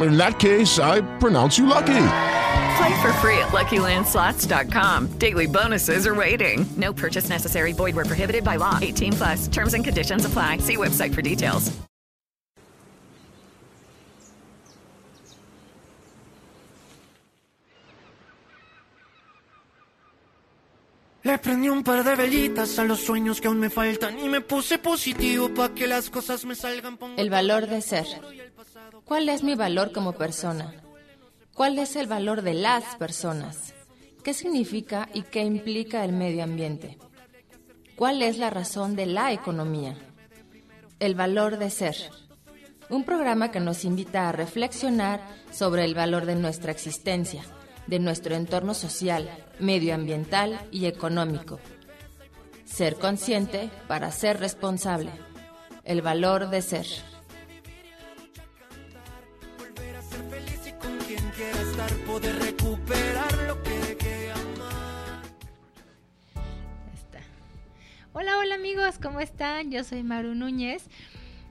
In that case, I pronounce you lucky. Play for free at LuckyLandSlots.com. Daily bonuses are waiting. No purchase necessary. Void where prohibited by law. 18 plus. Terms and conditions apply. See website for details. Le prendí un par de velitas a los sueños que aún me faltan y me puse positivo para que las cosas me salgan. El valor de ser. ¿Cuál es mi valor como persona? ¿Cuál es el valor de las personas? ¿Qué significa y qué implica el medio ambiente? ¿Cuál es la razón de la economía? El valor de ser. Un programa que nos invita a reflexionar sobre el valor de nuestra existencia, de nuestro entorno social, medioambiental y económico. Ser consciente para ser responsable. El valor de ser. Recuperar lo que. Está. Hola, hola amigos, ¿cómo están? Yo soy Maru Núñez,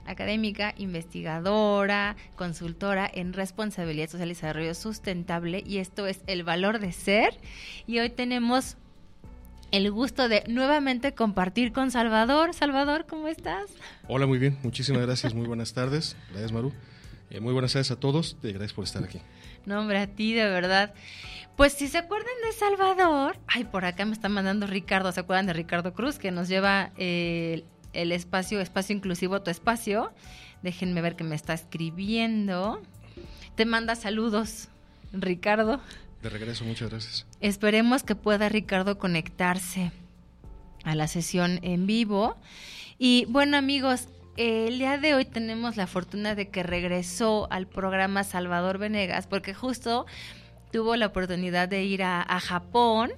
académica, investigadora, consultora en responsabilidad social y desarrollo sustentable y esto es El Valor de Ser y hoy tenemos el gusto de nuevamente compartir con Salvador. Salvador, ¿cómo estás? Hola, muy bien, muchísimas gracias, muy buenas tardes. Gracias, Maru. Eh, muy buenas tardes a todos, eh, gracias por estar aquí. No, hombre, a ti de verdad. Pues si se acuerdan de Salvador, ay, por acá me está mandando Ricardo, ¿se acuerdan de Ricardo Cruz que nos lleva eh, el espacio, espacio inclusivo, tu espacio? Déjenme ver que me está escribiendo. Te manda saludos, Ricardo. De regreso, muchas gracias. Esperemos que pueda Ricardo conectarse a la sesión en vivo. Y bueno amigos, el día de hoy tenemos la fortuna de que regresó al programa Salvador Venegas, porque justo tuvo la oportunidad de ir a, a Japón,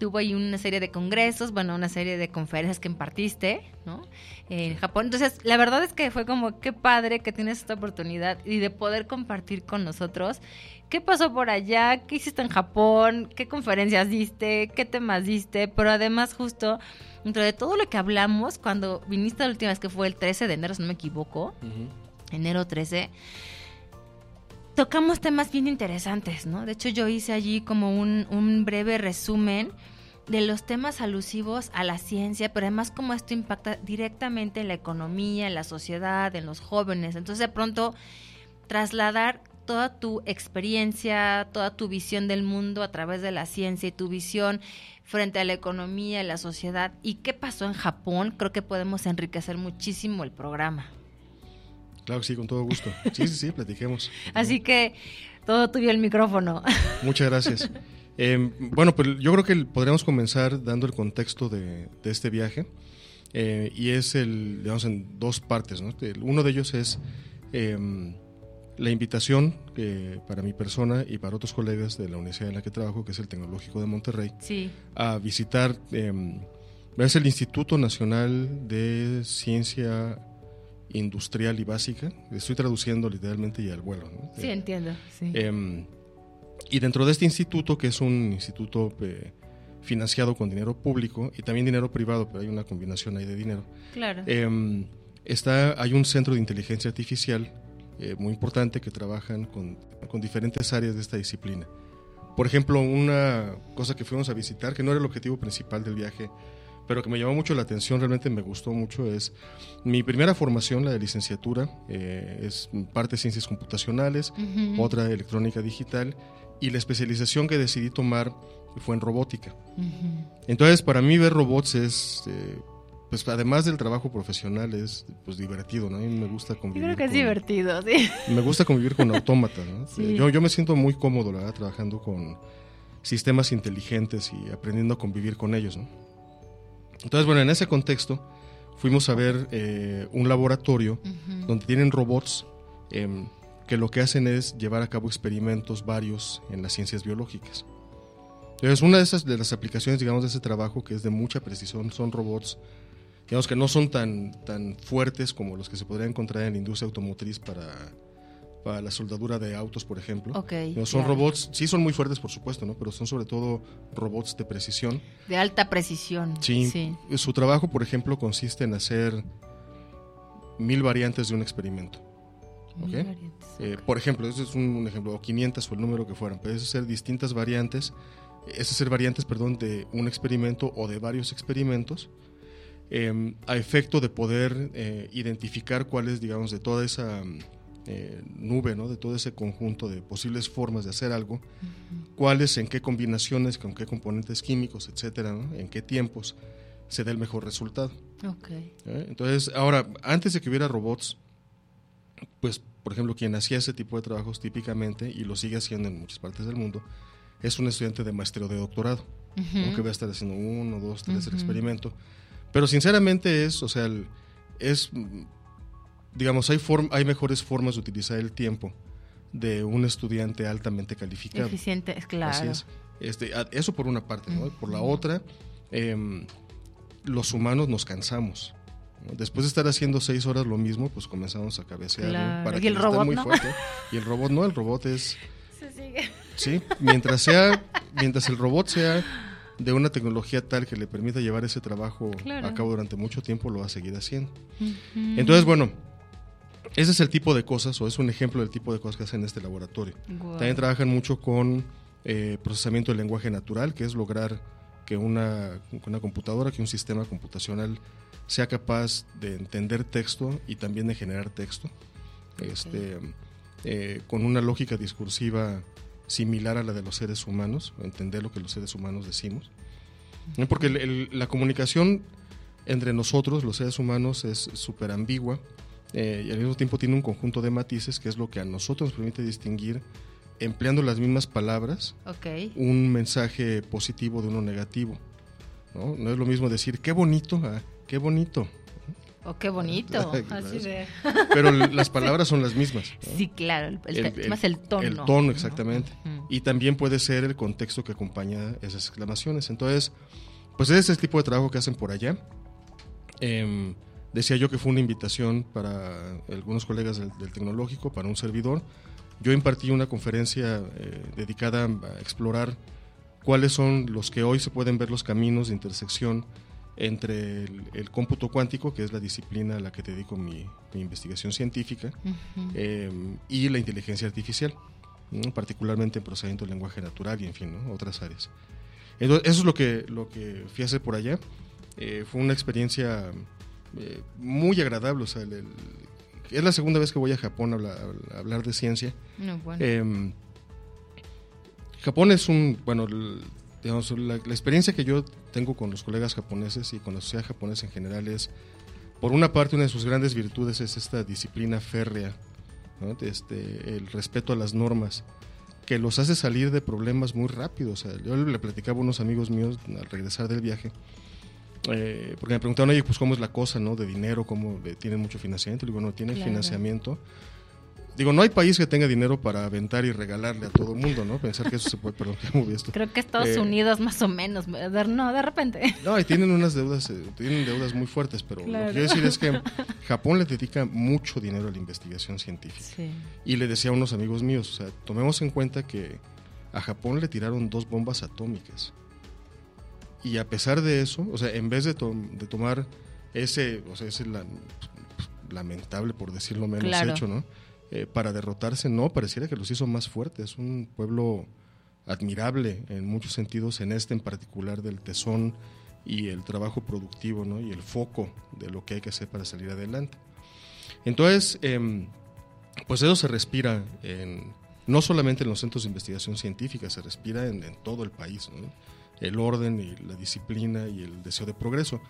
tuvo ahí una serie de congresos, bueno, una serie de conferencias que impartiste, ¿no? En Japón. Entonces, la verdad es que fue como, qué padre que tienes esta oportunidad y de poder compartir con nosotros qué pasó por allá, qué hiciste en Japón, qué conferencias diste, qué temas diste, pero además justo dentro de todo lo que hablamos, cuando viniste la última vez que fue el 13 de enero, si no me equivoco, uh -huh. enero 13, tocamos temas bien interesantes, ¿no? De hecho, yo hice allí como un, un, breve resumen de los temas alusivos a la ciencia, pero además cómo esto impacta directamente en la economía, en la sociedad, en los jóvenes. Entonces, de pronto, trasladar toda tu experiencia, toda tu visión del mundo a través de la ciencia y tu visión frente a la economía, la sociedad y qué pasó en Japón, creo que podemos enriquecer muchísimo el programa. Claro que sí, con todo gusto. Sí, sí, sí, platiquemos. Así que todo tuyo el micrófono. Muchas gracias. Eh, bueno, pues yo creo que podríamos comenzar dando el contexto de, de este viaje. Eh, y es el, digamos, en dos partes. ¿no? Uno de ellos es eh, la invitación eh, para mi persona y para otros colegas de la universidad en la que trabajo, que es el Tecnológico de Monterrey, sí. a visitar es el Instituto Nacional de Ciencia Industrial y Básica. Estoy traduciendo literalmente y al vuelo. ¿no? Sí, entiendo. Sí. Eh, y dentro de este instituto, que es un instituto eh, financiado con dinero público y también dinero privado, pero hay una combinación ahí de dinero. Claro. Eh, está, hay un centro de inteligencia artificial eh, muy importante que trabajan con, con, diferentes áreas de esta disciplina. Por ejemplo, una cosa que fuimos a visitar, que no era el objetivo principal del viaje, pero que me llamó mucho la atención, realmente me gustó mucho, es mi primera formación, la de licenciatura, eh, es parte de ciencias computacionales, uh -huh. otra electrónica digital, y la especialización que decidí tomar fue en robótica. Entonces, para mí ver robots es, eh, pues además del trabajo profesional, es pues divertido, ¿no? A mí me gusta convivir. Yo creo que es con- divertido, sí. Me gusta convivir con autómatas, ¿no? Sí. Yo, yo me siento muy cómodo, la verdad, trabajando con sistemas inteligentes y aprendiendo a convivir con ellos, ¿no? Entonces, bueno, en ese contexto fuimos a ver eh, un laboratorio Ujú. donde tienen robots em, que lo que hacen es llevar a cabo experimentos varios en las ciencias biológicas. Entonces, una de esas de las aplicaciones, digamos, de ese trabajo que es de mucha precisión son robots, digamos que no son tan, tan fuertes como los que se podrían encontrar en la industria automotriz para, para la soldadura de autos, por ejemplo. Ok, No, son claro. robots, sí son muy fuertes, por supuesto, ¿no? Pero son sobre todo robots de precisión. De alta precisión. Sí, sí. Su trabajo, por ejemplo, consiste en hacer mil variantes de un experimento. Eh, por ejemplo, ese es un, un ejemplo, o 500 o el número que fueran. Puedes hacer distintas variantes, es hacer variantes, perdón, de un experimento o de varios experimentos, eh, a efecto de poder eh, identificar cuáles, digamos, de toda esa mm, eh, nube, ¿no? de todo ese conjunto de posibles formas de hacer algo, cuáles, en qué combinaciones, con qué componentes químicos, etcétera, ¿no? en qué tiempos se da el mejor resultado. Ok. ¿eh? Entonces, ahora, antes de que hubiera robots, pues, por ejemplo, quien hacía ese tipo de trabajos típicamente, y lo sigue haciendo en muchas partes del mundo, es un estudiante de maestría o de doctorado, ¿no? Ujú. que va a estar haciendo uno, dos, tres el experimento. Pero sinceramente es, o sea, es, digamos, hay, form- hay mejores formas de utilizar el tiempo de un estudiante altamente calificado. Eficiente, es claro. Así es. Este, eso por una parte, ¿no? Por la otra, em, los humanos nos cansamos. ¿no? Después de estar haciendo seis horas lo mismo, pues comenzamos a cabecear. ¿no? Claro. Para ¿Y el robot muy no? fuerte. Y el robot no, el robot es... Se sigue. Sí, mientras sea, mientras el robot sea de una tecnología tal que le permita llevar ese trabajo Claro. a cabo durante mucho tiempo, lo va a seguir haciendo. Entonces, bueno, ese es el tipo de cosas, o es un ejemplo del tipo de cosas que hacen en este laboratorio. También trabajan mucho con eh, procesamiento del lenguaje natural, que es lograr que una, una computadora, que un sistema computacional sea capaz de entender texto y también de generar texto, este, eh, con una lógica discursiva similar a la de los seres humanos, entender lo que los seres humanos decimos. Porque el- el- la comunicación entre nosotros, los seres humanos, es súper ambigua eh, y al mismo tiempo tiene un conjunto de matices que es lo que a nosotros nos permite distinguir, empleando las mismas palabras, un mensaje positivo de uno negativo. ¿no? No es lo mismo decir qué bonito, a qué bonito. Oh, qué bonito. Así de. Pero las palabras son las mismas. ¿no? Sí, claro. El, el- más el tono. El tono, exactamente. Y también puede ser el contexto que acompaña esas exclamaciones. Entonces, pues ese es el tipo de trabajo que hacen por allá. Em, decía yo que fue una invitación para algunos colegas del, del tecnológico, para un servidor. Yo impartí una conferencia eh, dedicada a explorar cuáles son los que hoy se pueden ver los caminos de intersección entre el, el cómputo cuántico, que es la disciplina a la que dedico mi, mi investigación científica, eh, y la inteligencia artificial, ¿no? particularmente en procesamiento del lenguaje natural y en fin, ¿no? otras áreas. Entonces, eso es lo que, lo que fui a hacer por allá. Eh, fue una experiencia eh, muy agradable. O sea, el- el- es la segunda vez que voy a Japón a, habla- a hablar de ciencia. No, bueno. Eh, Japón es un, bueno, digamos, la, la experiencia que yo tengo con los colegas japoneses y con la sociedad japonesa en general es, por una parte, una de sus grandes virtudes es esta disciplina férrea, ¿no? este, el respeto a las normas, que los hace salir de problemas muy rápido. O sea, yo le platicaba a unos amigos míos al regresar del viaje, eh, porque me preguntaron, oye, pues cómo es la cosa, ¿no? De dinero, cómo eh, tienen mucho financiamiento. Le digo, no, tienen Claro. financiamiento. Digo, no hay país que tenga dinero para aventar y regalarle a todo el mundo, ¿no? Pensar que eso se puede, perdón, que moví esto. Creo que Estados Eh, Unidos más o menos. No, de repente. No, y tienen unas deudas, eh, tienen deudas muy fuertes, pero lo que quiero decir es que Japón le dedica mucho dinero a la investigación científica. Sí. Y le decía a unos amigos míos, o sea, tomemos en cuenta que a Japón le tiraron dos bombas atómicas. Y a pesar de eso, o sea, en vez de, to- de tomar ese, o sea, ese la- lamentable, por decirlo menos, Claro. hecho, ¿no? Eh, para derrotarse, no, pareciera que los hizo más fuertes. Un pueblo admirable en muchos sentidos, en este en particular del tesón y el trabajo productivo, ¿no? Y el foco de lo que hay que hacer para salir adelante. Entonces, em, pues eso se respira en no solamente en los centros de investigación científica, se respira en, todo el país. El orden y la disciplina y el deseo de progreso.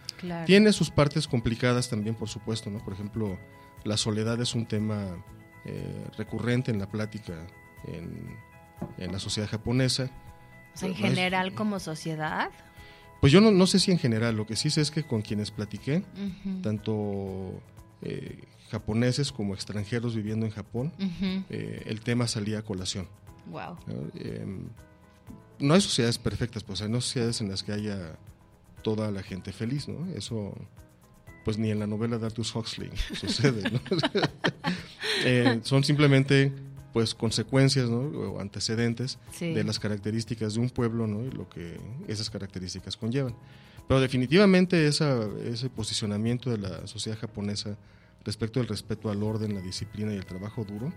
Tiene sus partes complicadas también, por supuesto. ¿no? Por ejemplo, la soledad es un tema eh, recurrente en la plática en, en la sociedad japonesa. en general como sociedad. Pues yo no, no, sé si en general, lo que sí sé es que con quienes platiqué, tanto eh, japoneses como extranjeros viviendo en Japón, eh, el tema salía a colación. Wow. Em, ¿no? hay sociedades perfectas, pues hay sociedades en las que haya toda la gente feliz, ¿no? Eso, pues ni en la novela de Arthur Huxley sucede, ¿no? Eh, son simplemente pues consecuencias o antecedentes de las características de un pueblo ¿no? y lo que esas características conllevan. Pero definitivamente esa, ese posicionamiento de la sociedad japonesa respecto al respeto al orden, la disciplina y el trabajo duro,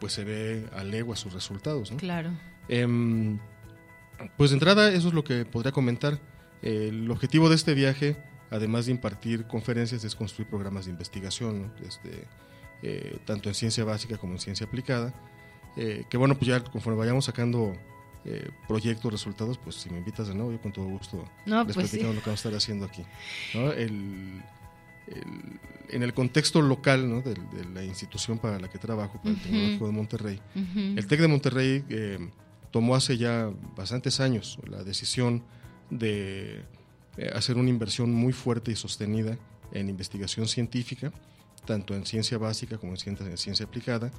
pues se ve a legua sus resultados. ¿no? Claro. Em, pues de entrada eso es lo que podría comentar. El objetivo de este viaje, además de impartir conferencias, es construir programas de investigación. ¿no? Este, eh, tanto en ciencia básica como en ciencia aplicada. Eh, que bueno, pues ya conforme vayamos sacando eh, proyectos, resultados, pues si me invitas de nuevo, yo con todo gusto no, les pues platicamos lo que vamos a estar haciendo aquí. El, en el contexto local ¿no? de, la institución para la que trabajo, para el Tecnológico de Monterrey, el TEC de Monterrey tomó hace ya bastantes años la decisión de hacer una inversión muy fuerte y sostenida en investigación científica tanto en ciencia básica como en ciencia, en ciencia aplicada,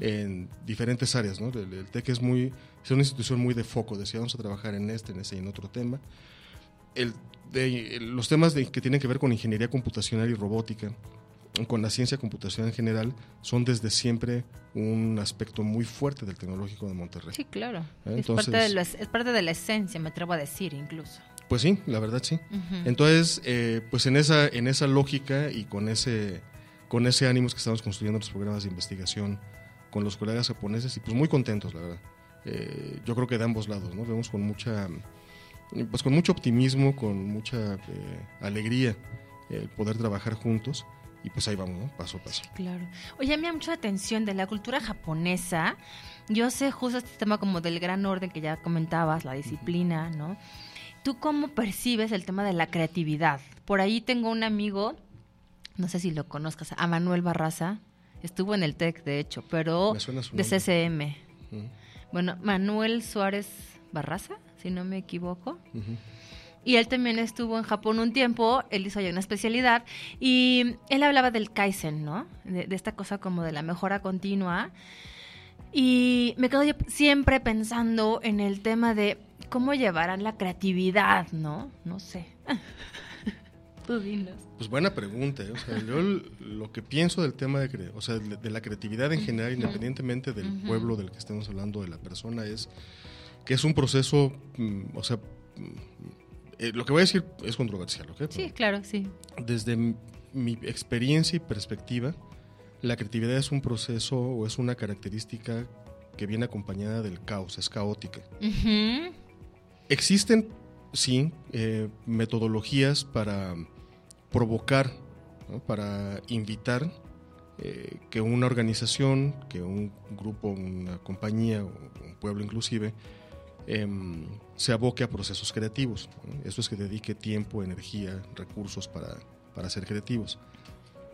en diferentes áreas. ¿no? El, TEC es, muy, es una institución muy de foco, decía, vamos a trabajar en este, en ese y en otro tema. El, de, los temas de, que tienen que ver con ingeniería computacional y robótica, con la ciencia computacional en general, son desde siempre un aspecto muy fuerte del Tecnológico de Monterrey. Sí, claro. es, parte de la, es parte de la esencia, me atrevo a decir incluso. Pues sí, la verdad sí. Entonces, eh, pues en esa, en esa lógica y con ese con ese ánimo que estamos construyendo los programas de investigación con los colegas japoneses y pues muy contentos, la verdad. Eh, yo creo que de ambos lados, ¿no? Vemos con mucha, pues con mucho optimismo, con mucha eh, alegría el poder trabajar juntos y pues ahí vamos, ¿no? Paso a paso. claro. Oye, me da mucha atención de la cultura japonesa. Yo sé justo este tema como del gran orden que ya comentabas, la disciplina, ¿no? ¿Tú cómo percibes el tema de la creatividad? Por ahí tengo un amigo no sé si lo conozcas, a Manuel Barraza. Estuvo en el TEC, de hecho, pero de CCM. Bueno, Manuel Suárez Barraza, si no me equivoco. Y él también estuvo en Japón un tiempo, él hizo allá una especialidad y él hablaba del Kaizen, ¿no? De, de, esta cosa como de la mejora continua. Y me quedo yo siempre pensando en el tema de cómo llevarán la creatividad, ¿no? No sé. Pues buena pregunta. ¿eh? O sea, yo lo que pienso del tema de, o sea, de la creatividad en general, independientemente del pueblo del que estemos hablando, de la persona, es que es un proceso, mm, o sea, mm, eh, lo que voy a decir es controversial, ¿ok? Sí, claro, sí. Desde mi experiencia y perspectiva, la creatividad es un proceso o es una característica que viene acompañada del caos, es caótica. Existen, sí, eh, metodologías para provocar, para invitar eh, que una organización, que un grupo, una compañía o un pueblo inclusive, em, se aboque a procesos creativos. Esto es que dedique tiempo, energía, recursos para, para ser creativos.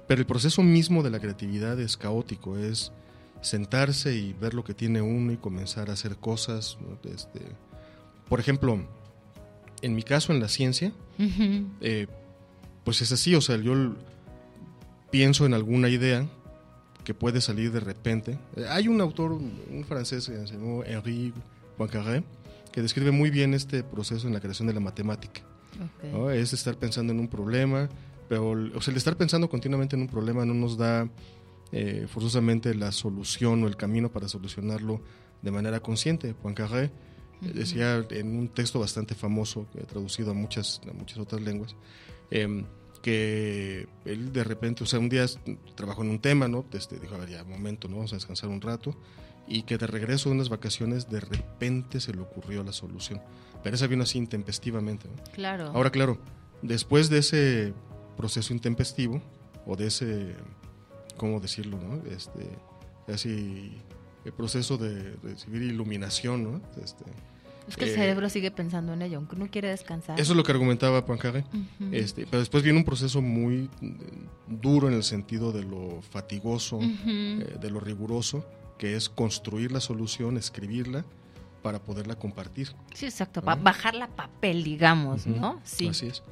Pero el proceso mismo de la creatividad es caótico, es sentarse y ver lo que tiene uno y comenzar a hacer cosas. Este, por ejemplo, en mi caso en la ciencia, pues es así, o sea, yo pienso en alguna idea que puede salir de repente. Eh, hay un autor, un francés que se llama Henri Poincaré, que describe muy bien este proceso en la creación de la matemática. Es estar pensando en un problema, pero o sea, el estar pensando continuamente en un problema no nos da eh, forzosamente la solución o el camino para solucionarlo de manera consciente. Poincaré decía en un texto bastante famoso, traducido a muchas, a muchas otras lenguas, Em, que él de repente, o sea, un día trabajó en un tema, ¿no? Este, dijo, a ver, ya, momento, ¿no? Vamos a descansar un rato. Y que de regreso de unas vacaciones, de repente se le ocurrió la solución. Pero esa vino así intempestivamente, Claro. Ahora, claro, después de ese proceso intempestivo, o de ese, ¿cómo decirlo, no? Este, casi el proceso de recibir iluminación, ¿no? Este, es que el eh, cerebro sigue pensando en ello, aunque no quiere descansar. Eso es lo que argumentaba Poincaré. Ujú. este, pero después viene un proceso muy eh, duro en el sentido de lo fatigoso, eh, de lo riguroso, que es construir la solución, escribirla para poderla compartir. Sí, exacto, ba- bajarla a papel, digamos. ¿no? Sí. Así es.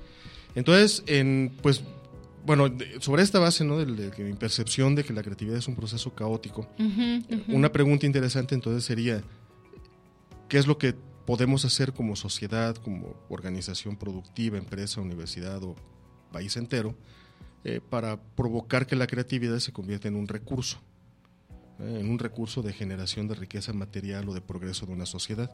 Entonces, en, pues, bueno, sobre esta base, ¿no? De, mi percepción de que la creatividad es un proceso caótico, una pregunta interesante entonces sería, ¿qué es lo que podemos hacer como sociedad, como organización productiva, empresa, universidad o país entero, eh, para provocar que la creatividad se convierta en un recurso, eh, en un recurso de generación de riqueza material o de progreso de una sociedad?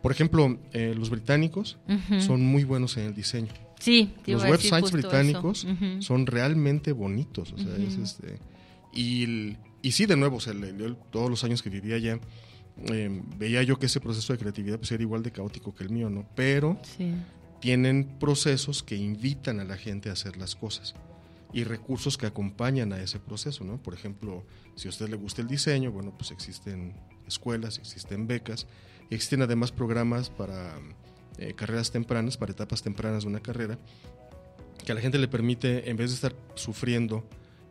Por ejemplo, eh, los británicos Ujú. son muy buenos en el diseño. Sí, Los websites británicos son realmente bonitos. O sea, es Ujú. este, y, sí, de nuevo, o sea, le- yo todos los años que vivía allá, eh, veía yo que ese proceso de creatividad pues, era igual de caótico que el mío, ¿no? Pero Sí. tienen procesos que invitan a la gente a hacer las cosas y recursos que acompañan a ese proceso, ¿no? Por ejemplo, si a usted le gusta el diseño, bueno, pues existen escuelas, existen becas, existen además programas para eh, carreras tempranas, para etapas tempranas de una carrera, que a la gente le permite, en vez de estar sufriendo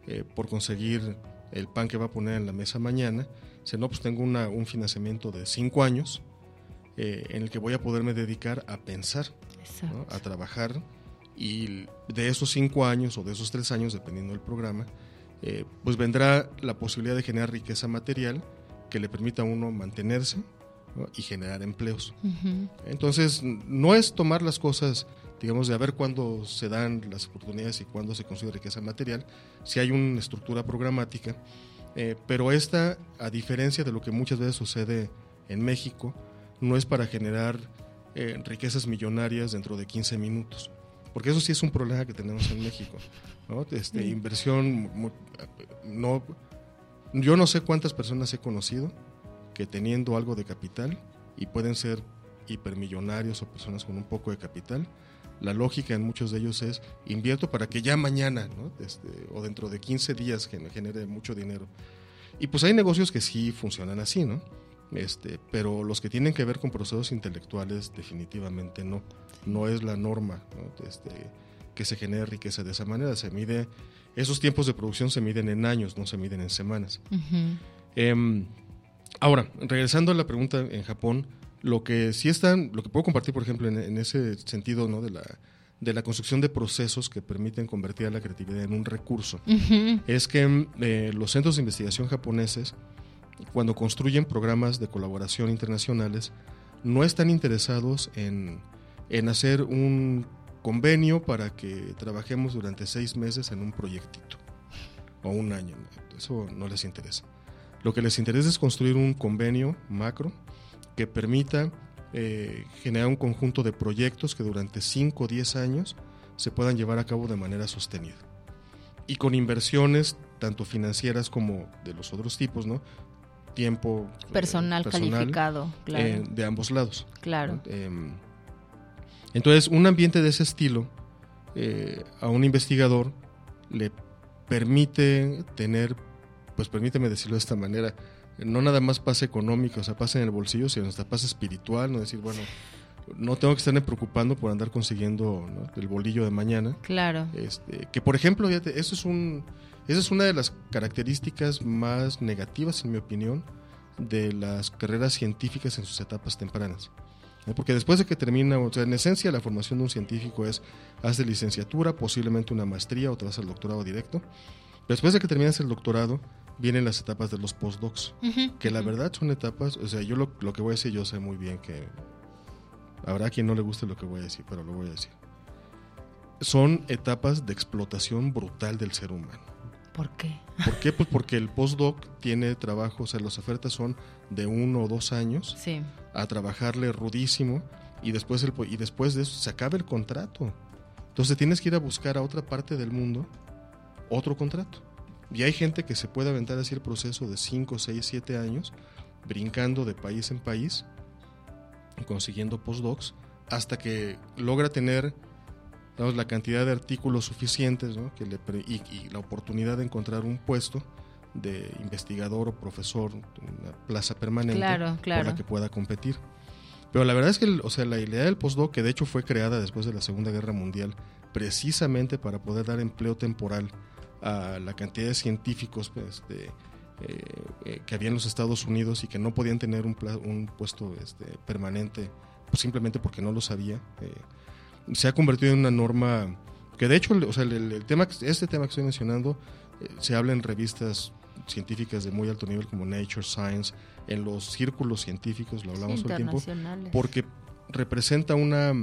eh, por conseguir el pan que va a poner en la mesa mañana, dice, no, pues tengo una- un financiamiento de cinco años eh, en el que voy a poderme dedicar a pensar, ¿no? a trabajar, y de esos cinco años o de esos tres años, dependiendo del programa, eh, pues vendrá la posibilidad de generar riqueza material que le permita a uno mantenerse ¿no? y generar empleos. Entonces, no es tomar las cosas, digamos, de a ver cuándo se dan las oportunidades y cuándo se consigue riqueza material, si hay una estructura programática, eh, pero esta, a diferencia de lo que muchas veces sucede en México, no es para generar eh, riquezas millonarias dentro de 15 minutos, porque eso sí es un problema que tenemos en México. ¿no? Este, Sí. Inversión, no, yo no sé cuántas personas he conocido que teniendo algo de capital y pueden ser hipermillonarios o personas con un poco de capital, la lógica en muchos de ellos es invierto para que ya mañana ¿no? Este, o dentro de 15 días gen- genere mucho dinero. Y pues hay negocios que sí funcionan así, ¿no? Este, pero los que tienen que ver con procesos intelectuales definitivamente no. No es la norma ¿no? Este, que se genere riqueza de esa manera. Se mide, esos tiempos de producción se miden en años, no se miden en semanas. Em, ahora, regresando a la pregunta en Japón, lo que sí están, lo que puedo compartir, por ejemplo, en, en ese sentido, ¿no? De la, de la construcción de procesos que permiten convertir a la creatividad en un recurso, es que eh, los centros de investigación japoneses, cuando construyen programas de colaboración internacionales, no están interesados en, en hacer un convenio para que trabajemos durante seis meses en un proyectito o un año. Eso no les interesa. Lo que les interesa es construir un convenio macro que permita eh, generar un conjunto de proyectos que durante 5 o 10 años se puedan llevar a cabo de manera sostenida. Y con inversiones tanto financieras como de los otros tipos, ¿no? Tiempo eh, Personal calificado, claro. eh, de ambos lados. Claro. Em, entonces, un ambiente de ese estilo a un investigador le permite tener, pues permíteme decirlo de esta manera, no nada más paz económica, o sea, paz en el bolsillo, sino hasta paz espiritual, no decir, bueno, no tengo que estarme preocupando por andar consiguiendo ¿no? el bolillo de mañana. Claro. Este, que por ejemplo, fíjate, eso es un, esa es una de las características más negativas, en mi opinión, de las carreras científicas en sus etapas tempranas. Porque después de que termina, o sea, en esencia la formación de un científico es, haces licenciatura, posiblemente una maestría o te vas al doctorado directo. Después de que terminas el doctorado, vienen las etapas de los postdocs, Ujú, que la verdad son etapas, o sea, yo lo, lo que voy a decir, yo sé muy bien que habrá quien no le guste lo que voy a decir, pero lo voy a decir. Son etapas de explotación brutal del ser humano. ¿Por qué? ¿Por qué? Pues porque el postdoc tiene trabajo, o sea, las ofertas son de uno o dos años Sí. a trabajarle rudísimo y después, el, y después de eso se acaba el contrato. Entonces tienes que ir a buscar a otra parte del mundo otro contrato. Y hay gente que se puede aventar así el proceso de 5, 6, 7 años, brincando de país en país, consiguiendo postdocs, hasta que logra tener digamos, la cantidad de artículos suficientes ¿no? que le, y, y la oportunidad de encontrar un puesto de investigador o profesor, una plaza permanente Claro, claro. por la que pueda competir. Pero la verdad es que, o sea, la idea del postdoc, que de hecho fue creada después de la Segunda Guerra Mundial, precisamente para poder dar empleo temporal a la cantidad de científicos pues, de, eh, eh, que había en los Estados Unidos y que no podían tener un, puesto este, permanente pues, simplemente porque no lo sabía, eh, se ha convertido en una norma que de hecho, o sea, el, el tema, este tema que estoy mencionando se habla en revistas científicas de muy alto nivel como Nature, Science, en los círculos científicos, lo hablamos todo el tiempo, porque representa una,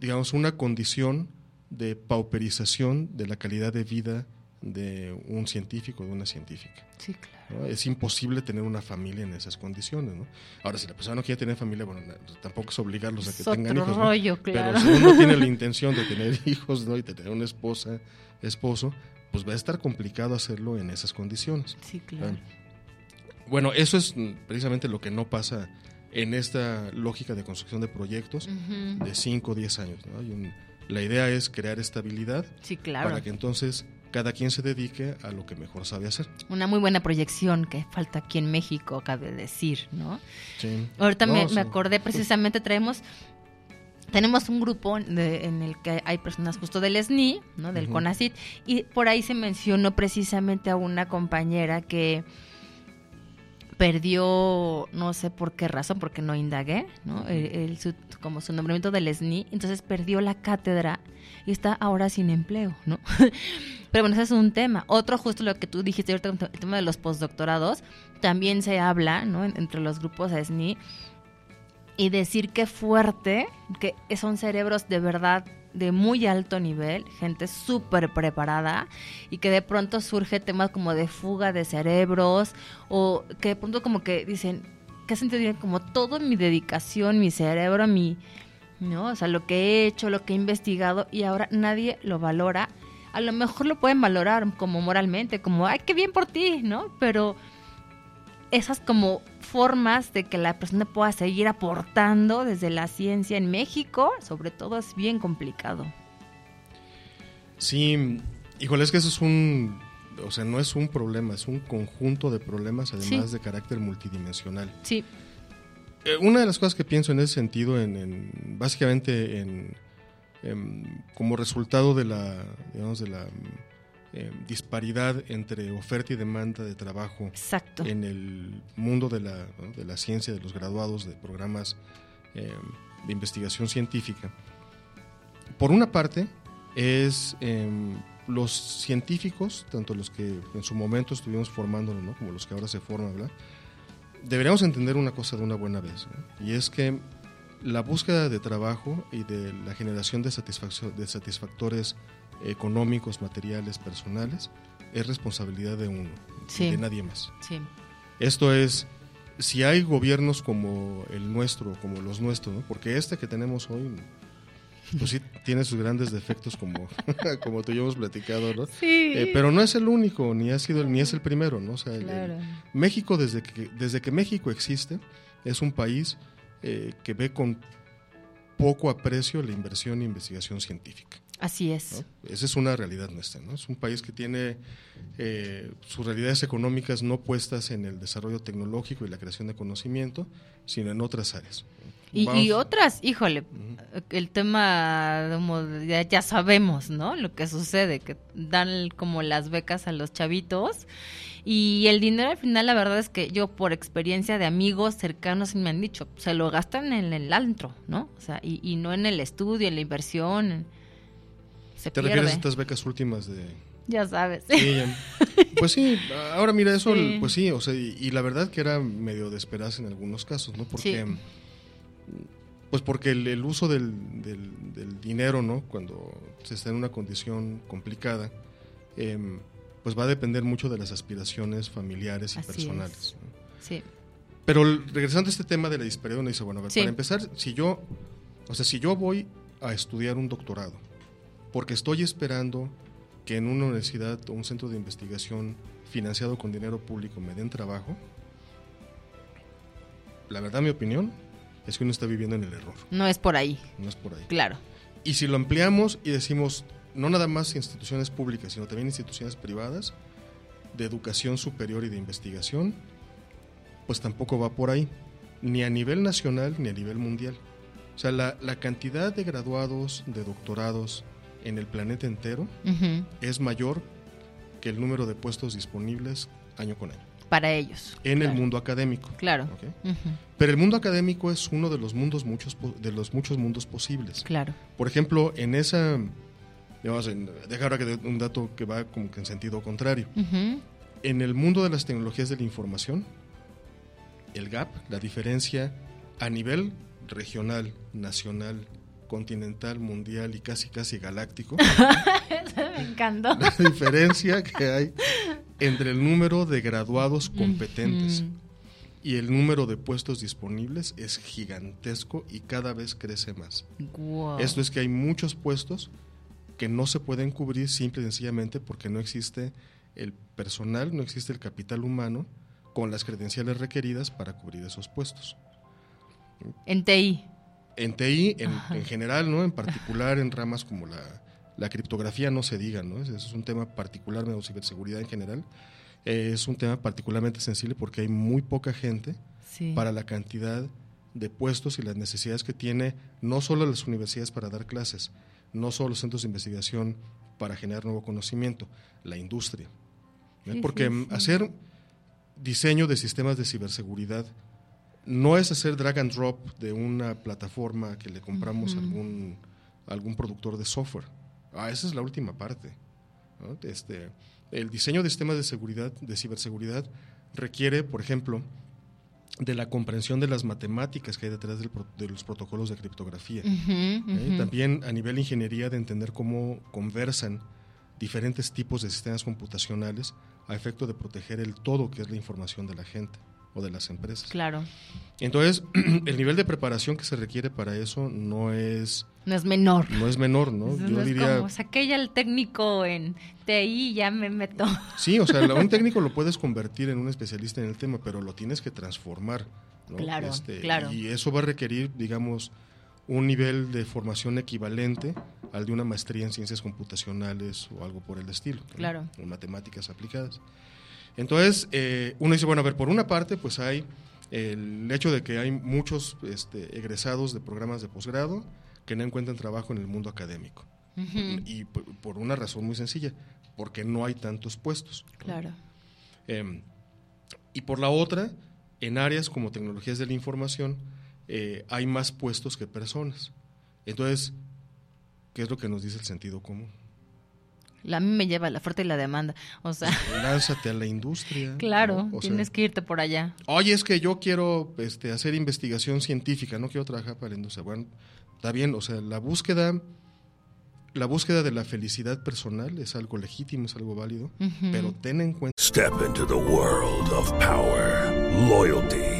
digamos, una condición de pauperización de la calidad de vida de un científico, de una científica. Sí, claro. ¿no? Es imposible tener una familia en esas condiciones. ¿no? Ahora, si la persona no quiere tener familia, bueno, na- tampoco es obligarlos a que Es tengan otro hijos. ¿no? rollo, claro. Pero si uno tiene la intención de tener hijos ¿no? y de tener una esposa, esposo, pues va a estar complicado hacerlo en esas condiciones. Sí, claro. Bueno, eso es mm, precisamente lo que no pasa en esta lógica de construcción de proyectos de 5 o 10 años. ¿no? Hay un- la idea es crear estabilidad Sí, claro. para que entonces cada quien se dedique a lo que mejor sabe hacer. Una muy buena proyección que falta aquí en México, cabe decir, ¿no? Sí. Ahorita No, me, sí. me acordé, precisamente traemos, tenemos un grupo de- en el que hay personas justo del SNI, ¿no? Del Ujú. CONACIT, y por ahí se mencionó precisamente a una compañera que perdió, no sé por qué razón, porque no indagué, ¿no? El- el- su- como su nombramiento del SNI, entonces perdió la cátedra y está ahora sin empleo, ¿no? Pero bueno, ese es un tema. Otro, justo lo que tú dijiste ahorita, el tema de los postdoctorados, también se habla, ¿no? En- entre los grupos SNI, y decir qué fuerte, que son cerebros de verdad de muy alto nivel, gente súper preparada y que de pronto surge temas como de fuga de cerebros o que de pronto como que dicen, ¿qué sentido tiene? Como toda mi dedicación, mi cerebro, mi, ¿no? O sea, lo que he hecho, lo que he investigado y ahora nadie lo valora. A lo mejor lo pueden valorar como moralmente, como, ay, qué bien por ti, ¿no? Pero esas como formas de que la persona pueda seguir aportando desde la ciencia en México, sobre todo es bien complicado. Sí, híjole, es que eso es un, o sea, no es un problema, es un conjunto de problemas además Sí. de carácter multidimensional. Sí. Eh, una de las cosas que pienso en ese sentido, en, en- básicamente en, en- como resultado de la, digamos, de la eh, disparidad entre oferta y demanda de trabajo Exacto. en el mundo de la, ¿no? de la ciencia, de los graduados de programas eh, de investigación científica. Por una parte, es em, los científicos, tanto los que en su momento estuvimos formándonos, ¿no? como los que ahora se forman, ¿verdad? deberíamos entender una cosa de una buena vez, ¿no? y es que la búsqueda de trabajo y de la generación de, satisfaccio- de satisfactores económicos, materiales, personales, es responsabilidad de uno, Sí. y de nadie más. Sí. Esto es, si hay gobiernos como el nuestro, como los nuestros, ¿no? porque este que tenemos hoy, pues sí tiene sus grandes defectos como, como tú y yo hemos platicado, ¿no? Sí. Eh, pero no es el único, ni ha sido, el- ni es el primero, ¿no? O sea, el- el- Claro. México desde que, desde que México existe es un país eh, que ve con poco aprecio la inversión e investigación científica. Así es. ¿no? Esa es una realidad nuestra, ¿no? Es un país que tiene eh, sus realidades económicas no puestas en el desarrollo tecnológico y la creación de conocimiento, sino en otras áreas. Y, y otras, híjole, el tema, ya, ya sabemos, ¿no? Lo que sucede, que dan como las becas a los chavitos y el dinero al final, la verdad es que yo por experiencia de amigos cercanos me han dicho, se lo gastan en el antro, ¿no? O sea, y, y no en el estudio, en la inversión, se ¿Te pierde. refieres a estas becas últimas de, Ya sabes. Sí, ya. pues sí, ahora mira eso, Sí. pues sí, o sea, y, y la verdad que era medio de esperarse en algunos casos, ¿no? Porque, Sí. pues porque el, el uso del, del- del dinero, ¿no? Cuando se está en una condición complicada, em, pues va a depender mucho de las aspiraciones familiares y Así personales. Sí. Pero regresando a este tema de la disparidad, uno dice, bueno, a ver, Sí. para empezar, si yo, o sea, si yo voy a estudiar un doctorado, porque estoy esperando que en una universidad o un centro de investigación financiado con dinero público me den trabajo, la verdad, mi opinión es que uno está viviendo en el error. No es por ahí. No es por ahí. Claro. Y si lo ampliamos y decimos, no nada más instituciones públicas, sino también instituciones privadas, de educación superior y de investigación, pues tampoco va por ahí, ni a nivel nacional ni a nivel mundial. O sea, la, la cantidad de graduados, de doctorados en el planeta entero es mayor que el número de puestos disponibles año con año Para ellos. en el mundo académico. Claro. Pero el mundo académico es uno de los mundos muchos de los muchos mundos posibles. Claro. Por ejemplo, en esa digamos, en, deja ahora que de- un dato que va como que en sentido contrario. En el mundo de las tecnologías de la información, el gap, la diferencia a nivel regional, nacional, continental, mundial y casi casi galáctico, Me encantó. la diferencia que hay entre el número de graduados competentes y el número de puestos disponibles es gigantesco y cada vez crece más. Esto es que hay muchos puestos que no se pueden cubrir simple y sencillamente porque no existe el personal, no existe el capital humano con las credenciales requeridas para cubrir esos puestos. En TI. En TI, en, general, ¿no? En particular en ramas como la, la criptografía, no se diga, ¿no? Es un tema particular, o ciberseguridad en general. eh, es un tema particularmente sensible porque hay muy poca gente Sí. para la cantidad de puestos y las necesidades que tiene no solo las universidades para dar clases, no solo los centros de investigación para generar nuevo conocimiento, la industria. ¿eh? Sí, Porque sí. hacer diseño de sistemas de ciberseguridad no es hacer drag and drop de una plataforma que le compramos a algún, a algún productor de software. Ah, esa es la última parte. ¿no? Este, el diseño de sistemas de seguridad, de ciberseguridad, requiere, por ejemplo, de la comprensión de las matemáticas que hay detrás del de los protocolos de criptografía. ¿eh? También a nivel ingeniería de entender cómo conversan diferentes tipos de sistemas computacionales a efecto de proteger el todo que es la información de la gente o de las empresas. Claro. Entonces, el nivel de preparación que se requiere para eso no es No es menor. no es menor, ¿no? Entonces, Yo no diría como, saqué ya el técnico en TI ya me meto. Sí, o sea, un técnico lo puedes convertir en un especialista en el tema, pero lo tienes que transformar. ¿no? Este, Claro, claro. Y eso va a requerir, digamos, un nivel de formación equivalente al de una maestría en ciencias computacionales o algo por el estilo. ¿no? Claro. O matemáticas aplicadas. Entonces, eh, uno dice, bueno, a ver, por una parte, pues hay el hecho de que hay muchos este, egresados de programas de posgrado que no encuentran trabajo en el mundo académico. Y por, por una razón muy sencilla, porque no hay tantos puestos. ¿no? Claro. Eh, y por la otra, en áreas como tecnologías de la información, eh, hay más puestos que personas. Entonces, ¿qué es lo que nos dice el sentido común? La, a mí me lleva la oferta y la demanda. O sea, Lánzate a la industria. claro, ¿no? O sea, tienes que irte por allá. Oye, es que yo quiero este, hacer investigación científica, no quiero trabajar para la industria. Bueno, está bien, o sea, la búsqueda, la búsqueda de la felicidad personal es algo legítimo, es algo válido, pero ten en cuenta Step into the world of power, loyalty,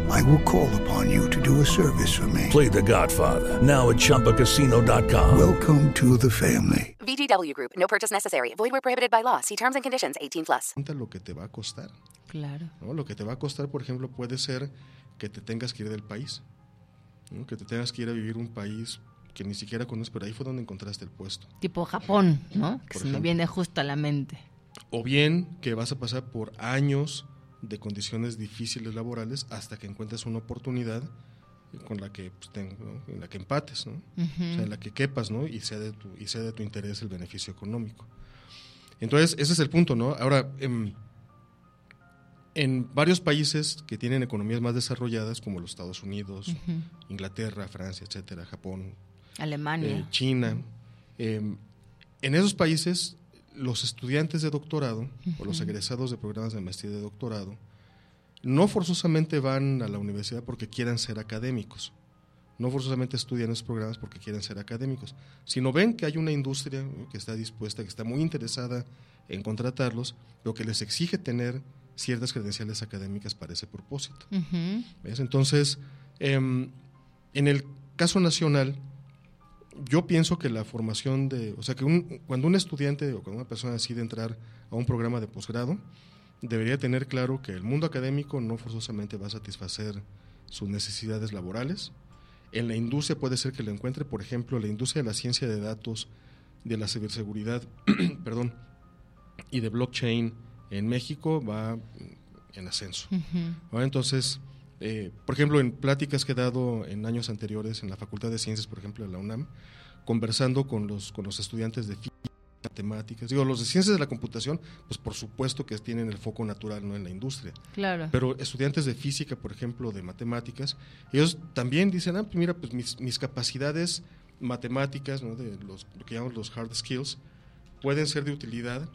I will call upon you to do a service for me. Play The Godfather now at ChumbaCasino.com. Welcome to the family. VGW Group. No purchase necessary. Void where prohibited by law. See terms and conditions. 18 plus. lo que te va a costar. Claro. ¿no? Lo que te va a costar, por ejemplo, puede ser que te tengas que ir del país, ¿no? que te tengas que ir a vivir un país que ni siquiera conoces, pero ahí fue donde encontraste el puesto. Tipo Japón, ¿no? Que Por se me viene justo a la mente. O bien que vas a pasar por años de condiciones difíciles laborales hasta que encuentres una oportunidad con la que pues, ten- ¿no? en la que empates, ¿no? Ujú. o sea, en la que quepas, ¿no? Y sea de tu y sea de tu interés el beneficio económico. Entonces ese es el punto, ¿no? Ahora em, en varios países que tienen economías más desarrolladas como los Estados Unidos, Ujú. Inglaterra, Francia, etcétera, Japón, Alemania. eh, China. eh, en esos países, los estudiantes de doctorado o los egresados de programas de maestría de doctorado no forzosamente van a la universidad porque quieran ser académicos. No forzosamente estudian esos programas porque quieren ser académicos, sino ven que hay una industria que está dispuesta, que está muy interesada en contratarlos, pero que les exige tener ciertas credenciales académicas para ese propósito. Entonces, em, en el caso nacional, yo pienso que la formación de, o sea, que un, cuando un estudiante o cuando una persona decide entrar a un programa de posgrado, debería tener claro que el mundo académico no forzosamente va a satisfacer sus necesidades laborales. En la industria puede ser que lo encuentre, por ejemplo, la industria de la ciencia de datos, de la ciberseguridad, perdón, y de blockchain en México va en ascenso. Entonces, eh, por ejemplo, en pláticas que he dado en años anteriores en la Facultad de Ciencias, por ejemplo, de la UNAM, conversando con los, con los estudiantes de física, matemáticas, digo, los de ciencias de la computación, pues por supuesto que tienen el foco natural no en la industria. Claro. Pero estudiantes de física, por ejemplo, de matemáticas, ellos también dicen, ah, pues mira, pues mis, mis capacidades matemáticas, ¿no? de los, lo que llamamos los hard skills, pueden ser de utilidad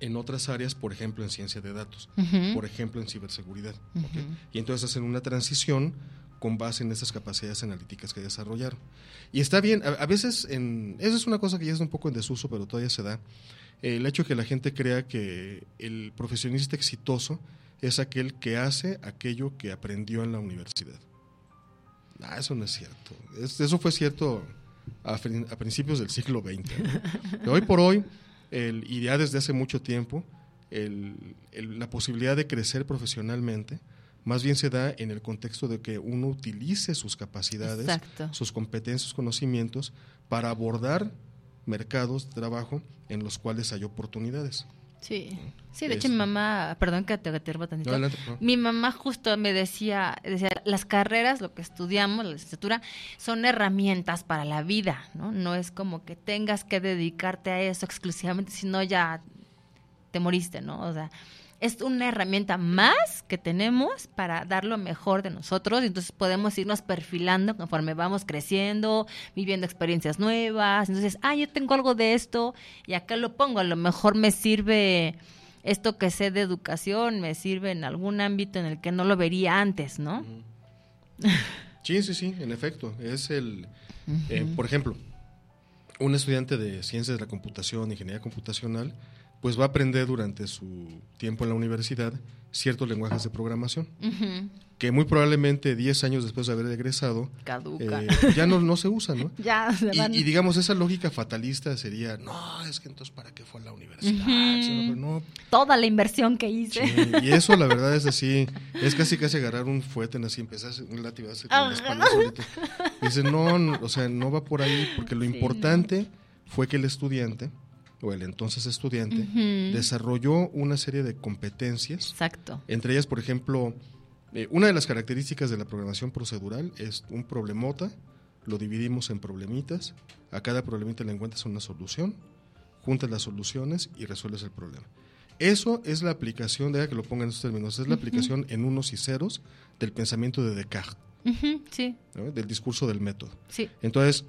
en otras áreas, por ejemplo, en ciencia de datos, Ujú. por ejemplo, en ciberseguridad. ¿ok? Ujú. Y entonces hacen una transición con base en esas capacidades analíticas que desarrollaron. Y está bien, a, a veces, en, eso es una cosa que ya está un poco en desuso, pero todavía se da, el hecho de que la gente crea que el profesionista exitoso es aquel que hace aquello que aprendió en la universidad. Ah, eso no es cierto. Es- eso fue cierto a, a principios del siglo XX. ¿no? Hoy por hoy, el, y ya desde hace mucho tiempo, el- el- la posibilidad de crecer profesionalmente más bien se da en el contexto de que uno utilice sus capacidades, Exacto. sus competencias, sus conocimientos para abordar mercados de trabajo en los cuales hay oportunidades. Sí. Sí, de Es- hecho mi mamá, perdón que te interrumpa tantito. Favor. Mi mamá justo me decía, decía, las carreras, lo que estudiamos, la licenciatura, son herramientas para la vida, ¿no? No es como que tengas que dedicarte a eso exclusivamente, sino ya te moriste, ¿no? O sea, es una herramienta más que tenemos para dar lo mejor de nosotros y entonces podemos irnos perfilando conforme vamos creciendo, viviendo experiencias nuevas. Entonces, ah, yo tengo algo de esto y acá lo pongo, a lo mejor me sirve esto que sé de educación, me sirve en algún ámbito en el que no lo vería antes, ¿no? Sí, sí, sí, en efecto. Es el, eh, por ejemplo, un estudiante de ciencias de la computación, ingeniería computacional, pues va a aprender durante su tiempo en la universidad ciertos lenguajes de programación, que muy probablemente 10 años después de haber egresado, Caduca. eh, ya no, no se usan, ¿no? Ya, se van. Y, y digamos, esa lógica fatalista sería, no, es que entonces, ¿para qué fue a la universidad? Ujú. Sí, no, pero no, Toda la inversión que hice. Sí, y eso la verdad es así, es casi casi agarrar un fuete en así, empezar un latigazo con la espalda solito. No, no, o sea, no va por ahí, porque lo Sí, importante fue que el estudiante, o el entonces estudiante, Ujú. desarrolló una serie de competencias. Exacto. Entre ellas, por ejemplo, eh, una de las características de la programación procedural es un problemota, lo dividimos en problemitas, a cada problemita le encuentras una solución, juntas las soluciones y resuelves el problema. Eso es la aplicación, deja que lo pongan en estos términos, es la Ujú. aplicación en unos y ceros del pensamiento de Descartes, Ujú, Sí, ¿no? del discurso del método. sí. Entonces,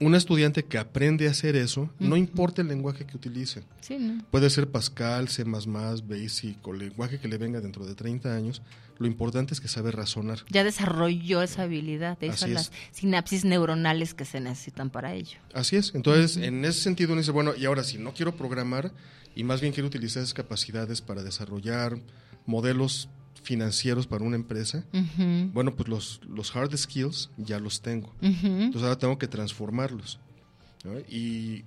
un estudiante que aprende a hacer eso, no importa el lenguaje que utilice, Sí, ¿no? Puede ser Pascal, C++, Basic o lenguaje que le venga dentro de 30 años. Lo importante es que sabe razonar. Ya desarrolló esa habilidad, de Así son es. las sinapsis neuronales que se necesitan para ello. Así es. Entonces, en ese sentido, uno dice, bueno, y ahora si no quiero programar y más bien quiero utilizar esas capacidades para desarrollar modelos financieros para una empresa, Ujú. bueno, pues los, los hard skills ya los tengo. Ujú. Entonces ahora tengo que transformarlos. ¿no? Y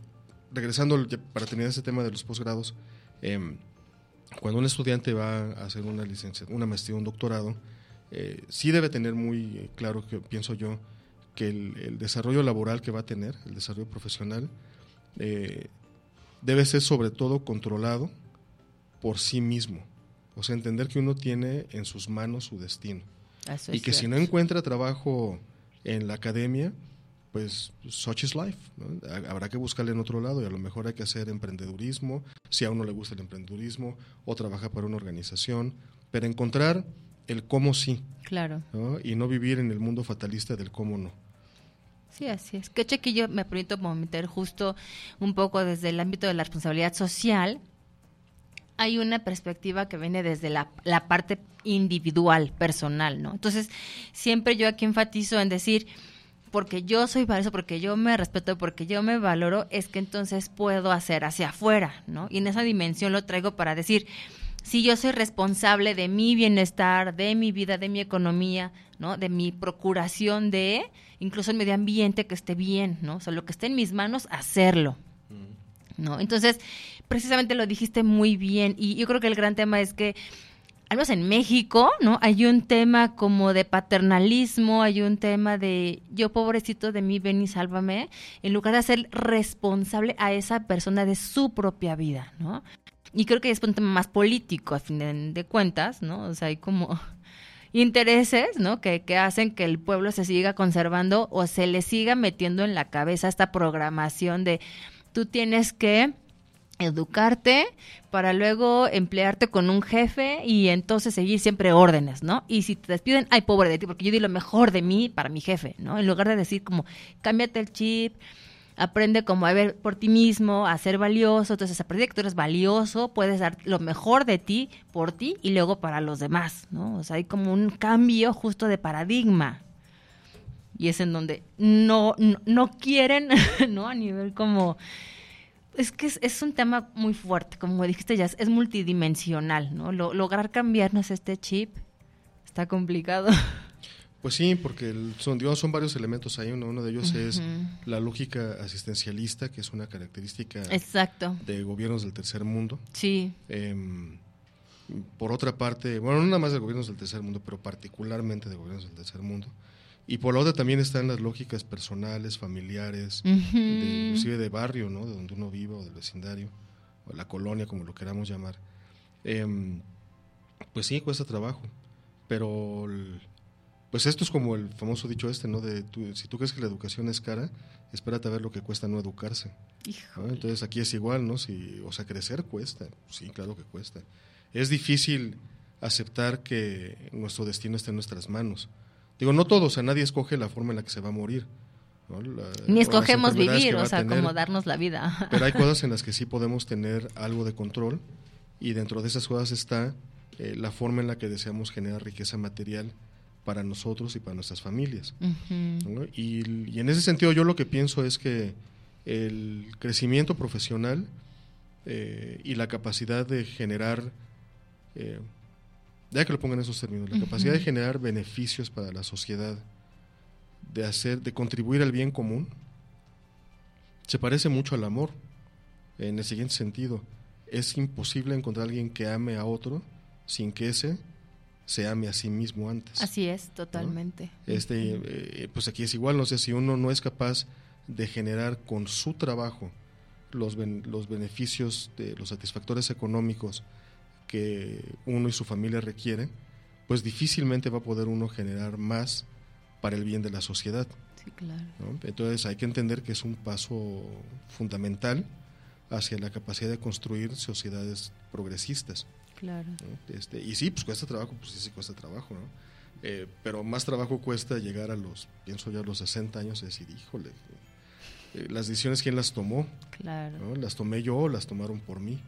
regresando para terminar ese tema de los posgrados, em, cuando un estudiante va a hacer una licencia, una maestría, un doctorado, eh, sí debe tener muy eh, claro que pienso yo que el, el desarrollo laboral que va a tener, el desarrollo profesional, eh, debe ser sobre todo controlado por sí mismo. O sea, entender que uno tiene en sus manos su destino. Eso y es que si no cierto. encuentra trabajo en la academia, pues such is life. ¿no? Ha- Habrá que buscarle en otro lado y a lo mejor hay que hacer emprendedurismo, si a uno le gusta el emprendedurismo, o trabajar para una organización, pero encontrar el cómo sí, Claro. ¿no? y no vivir en el mundo fatalista del cómo no. Sí, así es. Que yo me permito meter justo un poco desde el ámbito de la responsabilidad social. Hay una perspectiva que viene desde la, la parte individual, personal, ¿no? Entonces, siempre yo aquí enfatizo en decir, porque yo soy valioso, porque yo me respeto, porque yo me valoro, es que entonces puedo hacer hacia afuera, ¿no? Y en esa dimensión lo traigo para decir, si yo soy responsable de mi bienestar, de mi vida, de mi economía, ¿no? De mi procuración de, incluso el medio ambiente, que esté bien, ¿no? O sea, lo que esté en mis manos, hacerlo. ¿No? Entonces, precisamente lo dijiste muy bien y yo creo que el gran tema es que al menos en México, ¿no? Hay un tema como de paternalismo, hay un tema de yo pobrecito de mí, ven y sálvame, en lugar de hacer responsable a esa persona de su propia vida, ¿no? Y creo que es un tema más político, a fin de, cuentas, ¿no? O sea, hay como intereses, ¿no? Que, que hacen que el pueblo se siga conservando o se le siga metiendo en la cabeza esta programación de tú tienes que educarte para luego emplearte con un jefe y entonces seguir siempre órdenes, ¿no? Y si te despiden, ay, pobre de ti, porque yo di lo mejor de mí para mi jefe, ¿no? En lugar de decir como, cámbiate el chip, aprende como a ver por ti mismo, a ser valioso, entonces aprende que tú eres valioso, puedes dar lo mejor de ti por ti y luego para los demás, ¿no? O sea, hay como un cambio justo de paradigma. Y es en donde no, no, no quieren, ¿no? A nivel como es que es, un tema muy fuerte, como dijiste ya, es multidimensional, ¿no? lograr cambiarnos este chip está complicado. Pues sí, porque son, son varios elementos ahí. Uno, de ellos es la lógica asistencialista, que es una característica Exacto. de gobiernos del tercer mundo. Sí. Em, por otra parte, bueno, no nada más de gobiernos del tercer mundo, pero particularmente de gobiernos del tercer mundo, y por la otra también están las lógicas personales, familiares, inclusive de barrio, ¿no? De donde uno vive o del vecindario, o la colonia, como lo queramos llamar. Em, pues sí, cuesta trabajo, pero pues esto es como el famoso dicho este, ¿no? De si tú crees que la educación es cara, espérate a ver lo que cuesta no educarse. Entonces aquí es igual, ¿no? Si, o sea, crecer cuesta, sí, claro que cuesta. Es difícil aceptar que nuestro destino está en nuestras manos Digo, no todos, o sea, nadie escoge la forma en la que se va a morir. Ni escogemos vivir, o sea, como darnos la vida. Pero hay cosas en las que sí podemos tener algo de control y dentro de esas cosas está eh, la forma en la que deseamos generar riqueza material para nosotros y para nuestras familias. y, en ese sentido yo lo que pienso es que el crecimiento profesional eh, y la capacidad de generar eh, ya que lo pongan en esos términos, la capacidad de generar beneficios para la sociedad, de hacer, de contribuir al bien común, se parece mucho al amor. En el siguiente sentido, es imposible encontrar a alguien que ame a otro sin que ese se ame a sí mismo antes. Así es, totalmente. Este, eh, pues aquí es igual, no sé, si uno no es capaz de generar con su trabajo los, los beneficios, de los satisfactores económicos que uno y su familia requieren, pues difícilmente va a poder uno generar más para el bien de la sociedad. Sí, claro. Entonces hay que entender que es un paso fundamental hacia la capacidad de construir sociedades progresistas. Claro. Este, y sí, pues cuesta trabajo, pues sí, sí cuesta trabajo, ¿no? Eh, pero más trabajo cuesta llegar a los, pienso ya a los 60 años y decir, híjole, eh, las decisiones, ¿quién las tomó? Claro. ¿Las tomé yo o las tomaron por mí?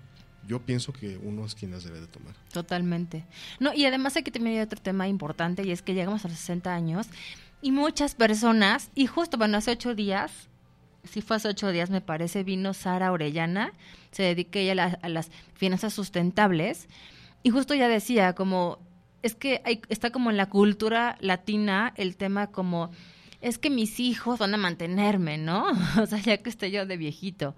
Yo pienso que uno es quien las debe de tomar. Totalmente. No, y además hay que tener otro tema importante y es que llegamos a los 60 años y muchas personas, y justo, bueno, hace ocho días, si fue hace ocho días me parece, vino Sara Orellana, se dedica ella a, las finanzas sustentables y justo ya decía como, es que hay, está como en la cultura latina el tema como es que mis hijos van a mantenerme, ¿no? O sea, ya que estoy yo de viejito.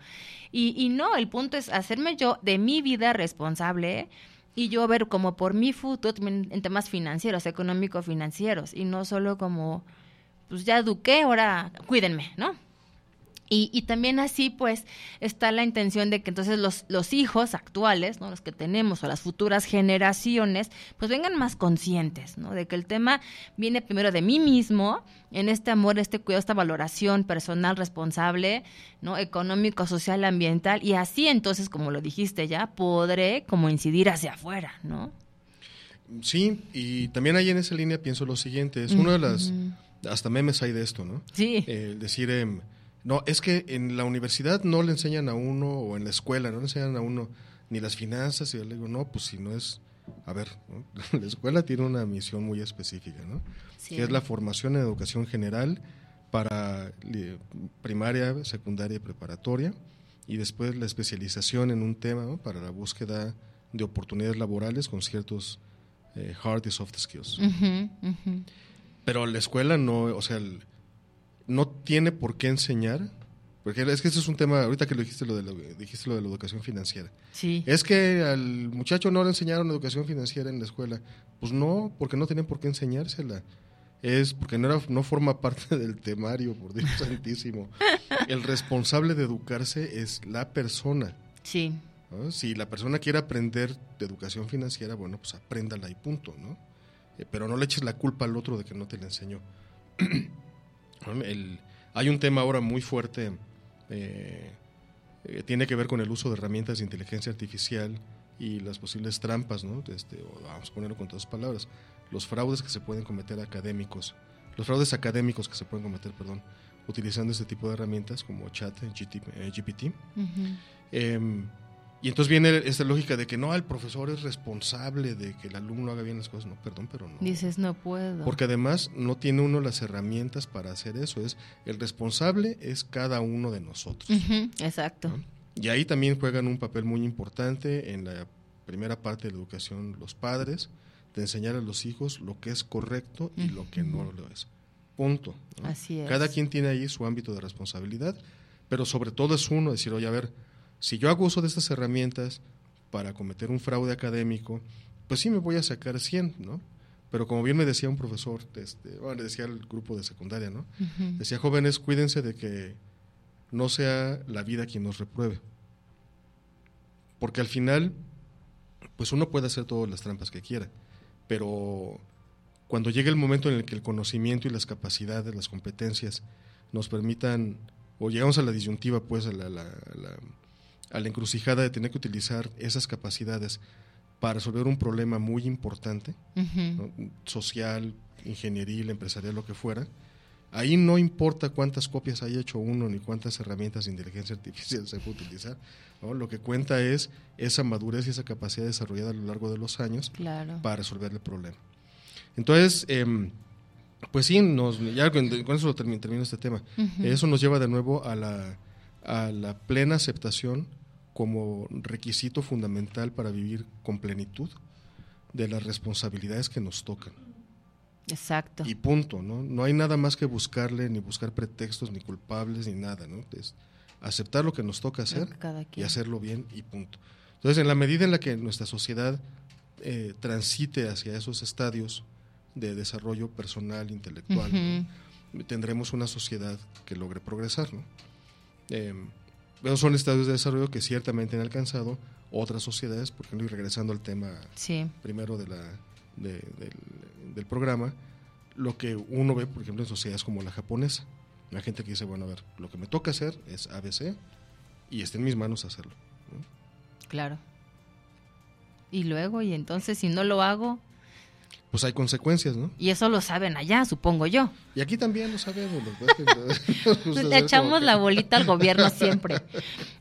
Y, y no, el punto es hacerme yo de mi vida responsable y yo ver como por mi futuro en temas financieros, económico-financieros, y no solo como, pues ya eduqué, ahora cuídenme, ¿no? Y, y, también así, pues, está la intención de que entonces los, los hijos actuales, ¿no? los que tenemos, o las futuras generaciones, pues vengan más conscientes, ¿no? De que el tema viene primero de mí mismo, en este amor, este cuidado, esta valoración personal responsable, ¿no? Económico, social, ambiental, y así entonces, como lo dijiste ya, podré como incidir hacia afuera, ¿no? Sí, y también ahí en esa línea pienso lo siguiente, es una de las, hasta memes hay de esto, ¿no? Sí. El decir... Eh, no, es que en la universidad no le enseñan a uno, o en la escuela, no le enseñan a uno ni las finanzas, y yo le digo, no, pues si no es, a ver, la escuela tiene una misión muy específica, ¿no? Que es la formación en educación general para primaria, secundaria y preparatoria, y después la especialización en un tema para la búsqueda de oportunidades laborales con ciertos eh, hard y soft skills. Pero la escuela no, o sea, el- no tiene por qué enseñar, porque es que ese es un tema, ahorita que lo dijiste lo de la, dijiste lo de la educación financiera. Sí. Es que al muchacho no le enseñaron educación financiera en la escuela. Pues no, porque no tenían por qué enseñársela. Es porque no, era, no forma parte del temario, por Dios santísimo. El responsable de educarse es la persona. Sí. ¿no? Si la persona quiere aprender de educación financiera, bueno, pues apréndala y punto, ¿no? Eh, pero no le eches la culpa al otro de que no te la enseñó. El- hay un tema ahora muy fuerte, eh, tiene que ver con el uso de herramientas de inteligencia artificial y las posibles trampas, ¿no? Este, vamos a ponerlo con todas palabras, los fraudes que se pueden cometer académicos, los fraudes académicos que se pueden cometer, perdón, utilizando este tipo de herramientas como chat, GPT. Y entonces viene esta lógica de que no, el profesor es responsable de que el alumno haga bien las cosas. No, perdón, pero no. Dices, no puedo. Porque además no tiene uno las herramientas para hacer eso. Es el responsable es cada uno de nosotros. Exacto. Y ahí también juegan un papel muy importante en la primera parte de la educación los padres, de enseñar a los hijos lo que es correcto y lo que no lo es. Punto. ¿no? Así es. Cada quien tiene ahí su ámbito de responsabilidad, pero sobre todo es uno decir, oye, a ver, si yo hago uso de estas herramientas para cometer un fraude académico, pues sí me voy a sacar 100, ¿no? Pero como bien me decía un profesor, este, bueno, le decía al grupo de secundaria, ¿no? Decía, jóvenes, cuídense de que no sea la vida quien nos repruebe. Porque al final, pues uno puede hacer todas las trampas que quiera, pero cuando llegue el momento en el que el conocimiento y las capacidades, las competencias nos permitan, o llegamos a la disyuntiva, pues a la, la- la- a la encrucijada de tener que utilizar esas capacidades para resolver un problema muy importante, social, ingenieril, empresarial, lo que fuera, ahí no importa cuántas copias haya hecho uno ni cuántas herramientas de inteligencia artificial se puede utilizar. ¿no? Lo que cuenta es esa madurez y esa capacidad desarrollada a lo largo de los años Claro. para resolver el problema. Entonces, em, pues sí, nos, ya con, eso lo termino, termino este tema. Eso nos lleva de nuevo a la, a la plena aceptación como requisito fundamental para vivir con plenitud de las responsabilidades que nos tocan. Exacto. Y punto, ¿no? No hay nada más que buscarle, ni buscar pretextos, ni culpables, ni nada, ¿no? Es aceptar lo que nos toca hacer y hacerlo bien y punto. Entonces, en la medida en la que nuestra sociedad eh, transite hacia esos estadios de desarrollo personal, intelectual, ¿no? tendremos una sociedad que logre progresar, ¿no? Eh, esos son estados de desarrollo que ciertamente han alcanzado otras sociedades, por ejemplo, y regresando al tema Sí. primero de la, de- del, del programa, lo que uno ve, por ejemplo, en sociedades como la japonesa. La gente que dice, bueno, a ver, lo que me toca hacer es ABC y está en mis manos hacerlo. ¿no? Claro. Y luego, y entonces, si no lo hago, Pues hay consecuencias, ¿no? y eso lo saben allá, supongo yo. Y aquí también lo sabemos. lo que pasa es que- Ustedes Le echamos la bolita al gobierno siempre.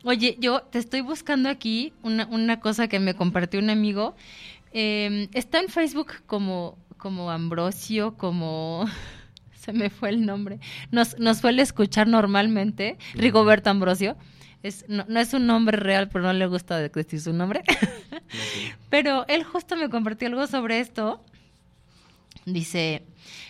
Oye, yo te estoy buscando aquí una, una cosa que me compartió un amigo. Eh, está en Facebook como, como Ambrosio, como... Se me fue el nombre. Nos, nos suele escuchar normalmente, Rigoberto Ambrosio. Es, no, no es un nombre real, pero no le gusta decir su nombre. Pero él justo me compartió algo sobre esto. Dice,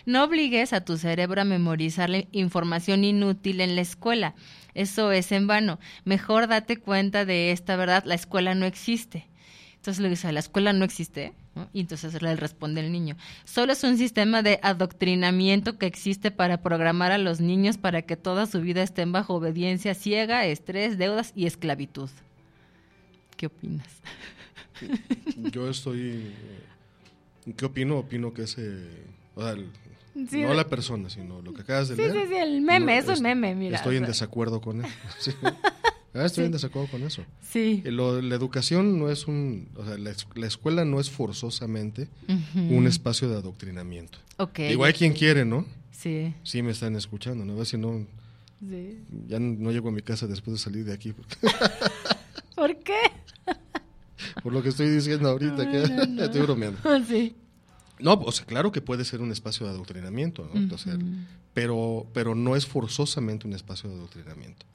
no obligues a tu cerebro a memorizar la información inútil en la escuela. Eso es en vano. Mejor date cuenta de esta verdad. La escuela no existe. Entonces le dice, la escuela no existe. Y entonces le responde el niño, solo es un sistema de adoctrinamiento que existe para programar a los niños para que toda su vida estén bajo obediencia ciega, estrés, deudas y esclavitud. ¿Qué opinas? Yo estoy... ¿Qué opino? Opino que ese... o sea, el- Sí, no la persona, sino lo que acabas de Sí, leer. sí, sí, el meme, es un meme, mira, Estoy o en sea. desacuerdo con eso. Sí. Ah, estoy en desacuerdo con eso. Sí. Eh, lo- la educación no es un... O sea, la, es- la escuela no es forzosamente un espacio de adoctrinamiento. Ok. Digo, hay quien quiere, ¿no? Sí. Sí me están escuchando, ¿no? A ver si no... Sí. Ya no llego a mi casa después de salir de aquí. ¿Por qué? Por lo que estoy diciendo ahorita. que no, no. Estoy bromeando. Sí. No, o sea, claro que puede ser un espacio de adoctrinamiento, ¿no? Pero, pero no es forzosamente un espacio de adoctrinamiento.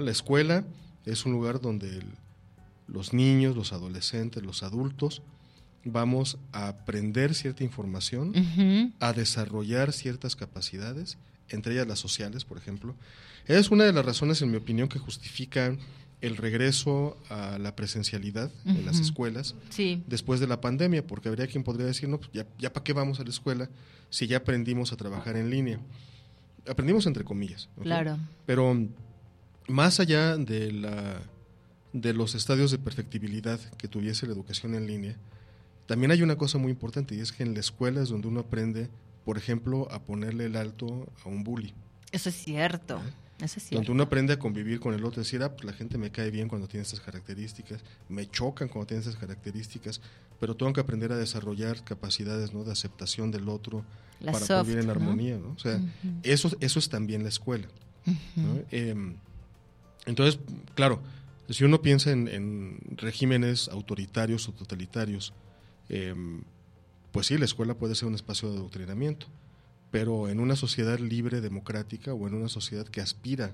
La escuela es un lugar donde el- los niños, los adolescentes, los adultos vamos a aprender cierta información, a desarrollar ciertas capacidades, entre ellas las sociales, por ejemplo. Es una de las razones, en mi opinión, que justifican el regreso a la presencialidad en las escuelas después de la pandemia, porque habría quien podría decir, no, pues ya, ya para qué vamos a la escuela si ya aprendimos a trabajar en línea. Aprendimos entre comillas. Claro. Pero más allá de, la, de los estadios de perfectibilidad que tuviese la educación en línea, también hay una cosa muy importante y es que en la escuela es donde uno aprende, por ejemplo, a ponerle el alto a un bully. Eso es cierto. Eso es cierto. Donde uno aprende a convivir con el otro, decir, ah, pues la gente me cae bien cuando tiene estas características, me chocan cuando tiene estas características, pero tengo que aprender a desarrollar capacidades ¿no? de aceptación del otro para vivir en armonía. ¿no? O sea, eso, eso es también la escuela. Em, entonces, claro, si uno piensa en, regímenes autoritarios o totalitarios, em, pues sí, la escuela puede ser un espacio de adoctrinamiento, pero en una sociedad libre, democrática, o en una sociedad que aspira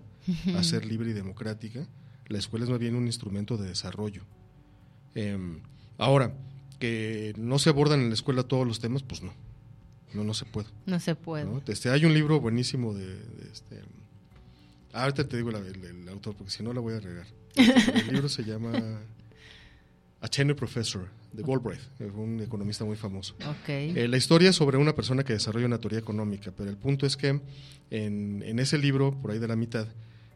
a ser libre y democrática, la escuela es más bien un instrumento de desarrollo. Em, ahora, que no se abordan en la escuela todos los temas, pues no. No, no se puede. No se puede. Este, hay un libro buenísimo de, este, ah, ahorita te digo el, autor, porque si no la voy a regar. el libro se llama A Tenure Professor, de Galbraith, un economista muy famoso. Okay. Eh, la historia es sobre una persona que desarrolla una teoría económica, pero el punto es que en, en ese libro, por ahí de la mitad,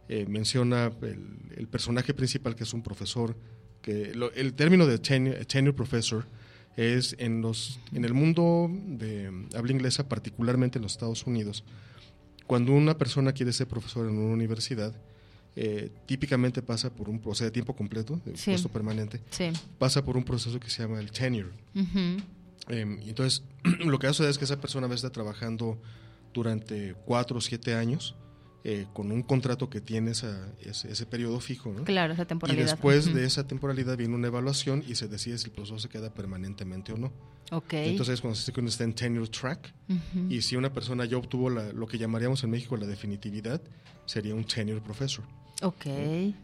eh, menciona el, el, personaje principal que es un profesor, que el término de tenure, tenure professor es en, los, en el mundo de habla inglesa, particularmente en los Estados Unidos, cuando una persona quiere ser profesor en una universidad, eh, típicamente pasa por un proceso de tiempo completo, de puesto permanente, pasa por un proceso que se llama el tenure. Em, entonces, lo que hace es que esa persona va a estar trabajando durante cuatro o siete años eh, con un contrato que tiene esa, ese, periodo fijo. ¿no? Claro, esa temporalidad. Y después de esa temporalidad viene una evaluación y se decide si el profesor se queda permanentemente o no. Okay. Entonces, cuando se dice que uno está en tenure track, y si una persona ya obtuvo la, lo que llamaríamos en México la definitividad, sería un tenure professor. Ok.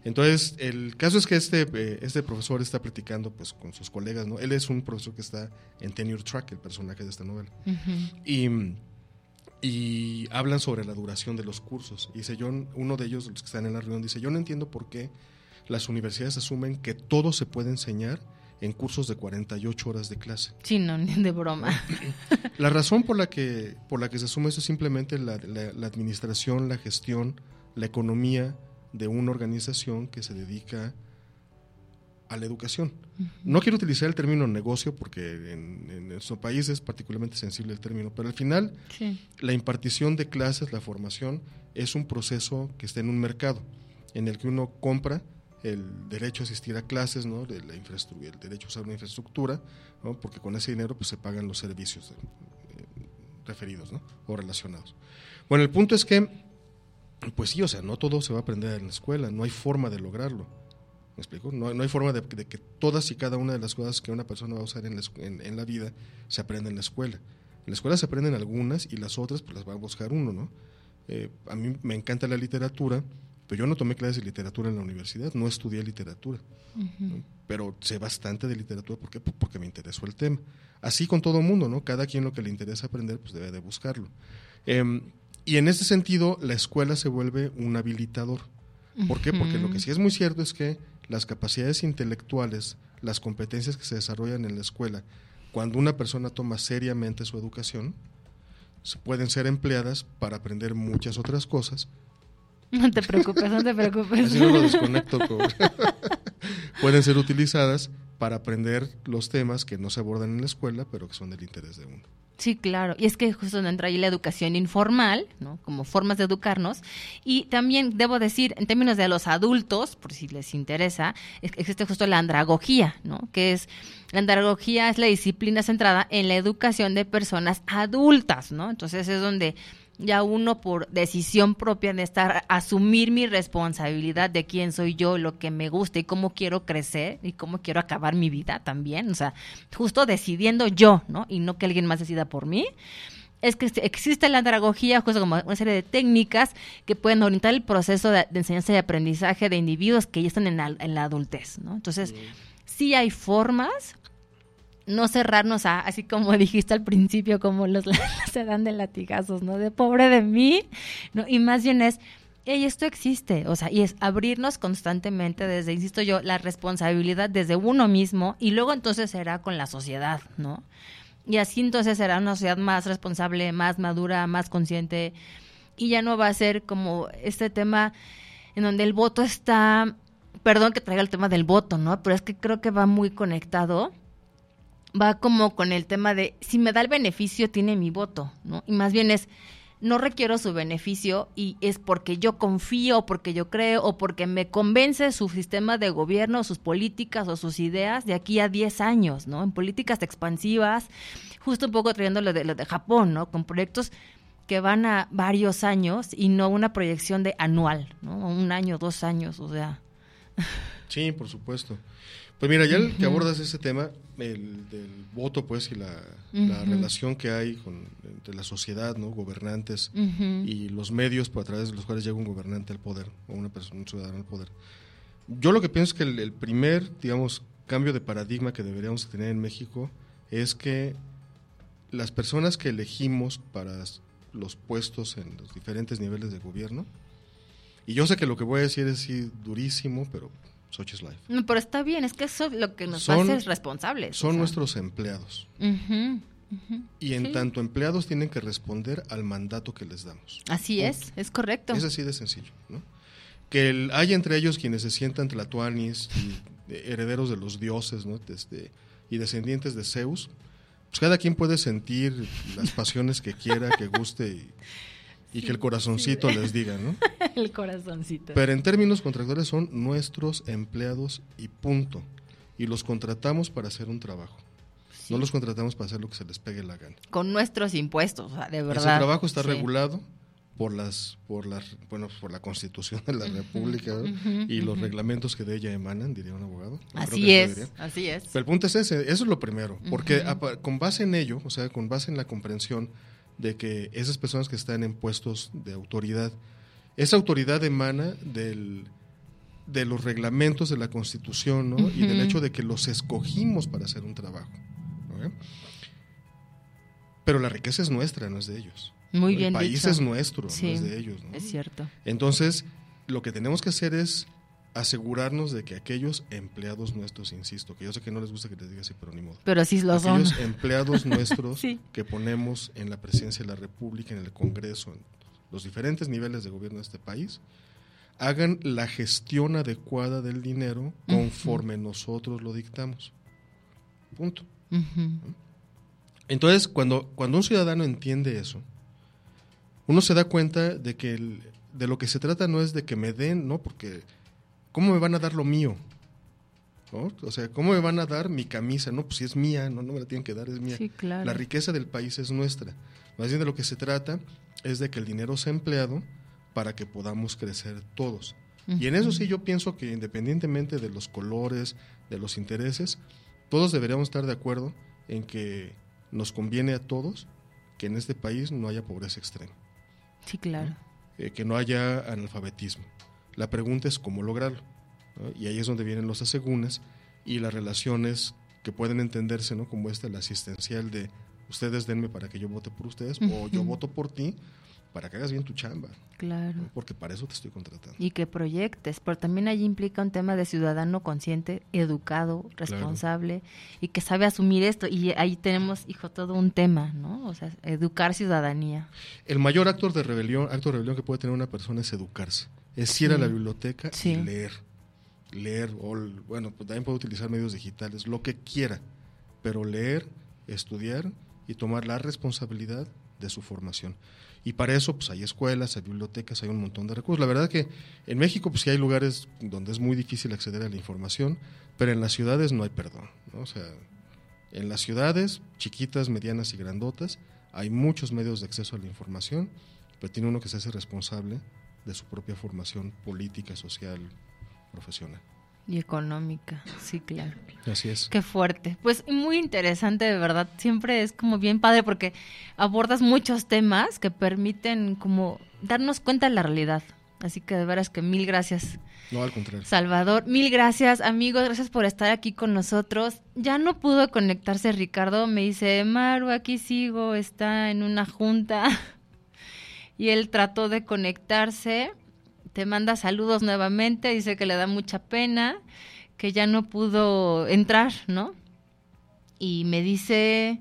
Entonces, el caso es que este, eh, este profesor está practicando pues, con sus colegas, ¿no? Él es un profesor que está en tenure track, el personaje de esta novela. Y y hablan sobre la duración de los cursos. Y dice yo, uno de ellos, los que están en la reunión, dice, yo no entiendo por qué las universidades asumen que todo se puede enseñar en cursos de 48 horas de clase. Sí, no, ni de broma. La razón por la que, por la que se asume eso es simplemente la, la administración, la gestión, la economía de una organización que se dedica a la educación. No quiero utilizar el término negocio porque en, nuestro país es particularmente sensible el término, pero al final la impartición de clases, la formación, es un proceso que está en un mercado en el que uno compra el derecho a asistir a clases, ¿no? la el derecho a usar una infraestructura, ¿no? porque con ese dinero pues, se pagan los servicios eh, referidos ¿no? o relacionados. Bueno, el punto es que, pues sí, o sea, no todo se va a aprender en la escuela, no hay forma de lograrlo ¿Me explico? No, hay forma de, que todas y cada una de las cosas que una persona va a usar en la, en, la, vida se aprenda en la escuela. En la escuela se aprenden algunas y las otras pues las va a buscar uno, ¿no? Eh, a mí me encanta la literatura, pero yo no tomé clases de literatura en la universidad, no estudié literatura, pero sé bastante de literatura ¿por porque me interesó el tema. Así con todo mundo, ¿no? Cada quien lo que le interesa aprender, pues debe de buscarlo. Em, y en ese sentido, la escuela se vuelve un habilitador. ¿Por qué? Porque lo que sí es muy cierto es que las capacidades intelectuales, las competencias que se desarrollan en la escuela, cuando una persona toma seriamente su educación, pueden ser empleadas para aprender muchas otras cosas. No te preocupes, no te preocupes. Así no lo desconecto. pueden ser utilizadas para aprender los temas que no se abordan en la escuela, pero que son del interés de uno. Sí, claro. Y es que justo entra ahí la educación informal, ¿no? Como formas de educarnos. Y también debo decir, en términos de los adultos, por si les interesa, existe justo la andragogía, ¿no? Que es, la andragogía es la disciplina centrada en la educación de personas adultas, ¿no? Entonces es donde ya uno por decisión propia de estar, asumir mi responsabilidad de quién soy yo, lo que me gusta y cómo quiero crecer y cómo quiero acabar mi vida también, o sea, justo decidiendo yo, ¿no? Y no que alguien más decida por mí. Es que existe la andragogía, justo como una serie de técnicas que pueden orientar el proceso de, enseñanza y aprendizaje de individuos que ya están en la, en la adultez, ¿no? Entonces, sí hay formas no cerrarnos a, así como dijiste al principio, como los se dan de latigazos, ¿no? De pobre de mí, ¿no? Y más bien es, hey, esto existe, o sea, y es abrirnos constantemente desde, insisto yo, la responsabilidad desde uno mismo y luego entonces será con la sociedad, ¿no? Y así entonces será una sociedad más responsable, más madura, más consciente y ya no va a ser como este tema en donde el voto está, perdón que traiga el tema del voto, ¿no? Pero es que creo que va muy conectado va como con el tema de si me da el beneficio tiene mi voto, ¿no? Y más bien es no requiero su beneficio y es porque yo confío, porque yo creo o porque me convence su sistema de gobierno, sus políticas o sus ideas de aquí a 10 años, ¿no? En políticas expansivas, justo un poco trayendo lo de, lo de Japón, ¿no? Con proyectos que van a varios años y no una proyección de anual, ¿no? Un año, dos años, o sea. Sí, por supuesto. Pues mira, ya que abordas ese tema, el del voto, pues, y la, relación que hay con, entre la sociedad, ¿no? Gobernantes y los medios a través de los cuales llega un gobernante al poder o una persona, un ciudadano al poder. Yo lo que pienso es que el, primer, digamos, cambio de paradigma que deberíamos tener en México es que las personas que elegimos para los puestos en los diferentes niveles de gobierno, y yo sé que lo que voy a decir es durísimo, pero Life. No, pero está bien, es que eso es lo que nos hace responsables. Son nuestros empleados. Y en tanto empleados tienen que responder al mandato que les damos. Así es, es correcto. Es así de sencillo. ¿no? Que hay entre ellos quienes se sientan tlatoanis y herederos de los dioses ¿no? Desde, y descendientes de Zeus. Pues cada quien puede sentir las pasiones que quiera, que guste y, y que el corazoncito les diga, ¿no? el corazoncito. Pero en términos contractuales son nuestros empleados y punto. Y los contratamos para hacer un trabajo. No los contratamos para hacer lo que se les pegue la gana. Con nuestros impuestos, o sea, de verdad. Ese trabajo está regulado por las por las bueno por la Constitución de la República y los reglamentos que de ella emanan, diría un abogado. así es, así es. Pero el punto es ese, eso es lo primero, porque con base en ello, o sea, con base en la comprensión de que esas personas que están en puestos de autoridad, esa autoridad emana del, de los reglamentos de la Constitución ¿no? y del hecho de que los escogimos para hacer un trabajo. Pero la riqueza es nuestra, no es de ellos. Muy bien. El país es nuestro, no es de ellos. Es cierto. Entonces, lo que tenemos que hacer es asegurarnos de que aquellos empleados nuestros, insisto, que yo sé que no les gusta que les diga así, pero ni modo. Pero sí lo aquellos empleados nuestros que ponemos en la presidencia de la República, en el Congreso, en los diferentes niveles de gobierno de este país, hagan la gestión adecuada del dinero conforme nosotros lo dictamos. Punto. Entonces, cuando, cuando un ciudadano entiende eso, uno se da cuenta de que de lo que se trata no es de que me den, ¿no? Porque ¿cómo me van a dar lo mío? O sea, ¿cómo me van a dar mi camisa? No, pues si es mía, no, no me la tienen que dar, es mía. La riqueza del país es nuestra. Más bien de lo que se trata es de que el dinero sea empleado para que podamos crecer todos. Y en eso sí yo pienso que independientemente de los colores, de los intereses, todos deberíamos estar de acuerdo en que nos conviene a todos que en este país no haya pobreza extrema. Sí, claro. Eh, que no haya analfabetismo. La pregunta es cómo lograrlo. Y ahí es donde vienen los asegúnes y las relaciones que pueden entenderse, ¿no? Como esta, la asistencial de ustedes denme para que yo vote por ustedes o yo voto por ti para que hagas bien tu chamba. Claro. Porque para eso te estoy contratando. Y que proyectes, pero también ahí implica un tema de ciudadano consciente, educado, responsable y que sabe asumir esto. Y ahí tenemos, hijo, todo un tema, ¿no? O sea, educar ciudadanía. El mayor acto de rebelión, acto de rebelión que puede tener una persona es educarse es ir a la biblioteca y leer. Leer, o, bueno, pues también puede utilizar medios digitales, lo que quiera, pero leer, estudiar y tomar la responsabilidad de su formación. Y para eso, pues hay escuelas, hay bibliotecas, hay un montón de recursos. La verdad que en México, pues sí hay lugares donde es muy difícil acceder a la información, pero en las ciudades no hay perdón. O sea, en las ciudades, chiquitas, medianas y grandotas, hay muchos medios de acceso a la información, pero tiene uno que se hace responsable de su propia formación política, social, profesional. Y económica, sí, claro. Así es. Qué fuerte. Pues muy interesante, de verdad. Siempre es como bien padre porque abordas muchos temas que permiten como darnos cuenta de la realidad. Así que de veras que mil gracias. No, al contrario. Salvador, mil gracias amigos, gracias por estar aquí con nosotros. Ya no pudo conectarse Ricardo, me dice, Maru, aquí sigo, está en una junta. Y él trató de conectarse, te manda saludos nuevamente, dice que le da mucha pena, que ya no pudo entrar, ¿no? Y me dice,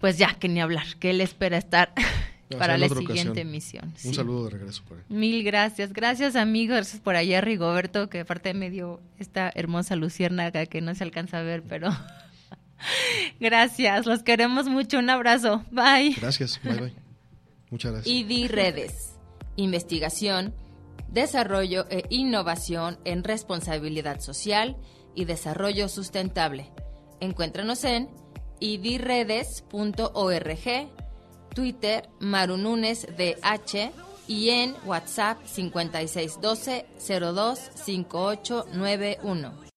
pues ya, que ni hablar, que él espera estar para la siguiente emisión. Un saludo de regreso por ahí. Mil gracias. Gracias, amigos. Gracias por allá, Rigoberto, que aparte me dio esta hermosa luciérnaga que no se alcanza a ver, pero gracias. Los queremos mucho. Un abrazo. Bye. Gracias. Bye, bye. Muchas gracias. ID Redes. Investigación, desarrollo e innovación en responsabilidad social y desarrollo sustentable. Encuéntranos en idredes.org, Twitter Marununes DH y en WhatsApp 5612 025891.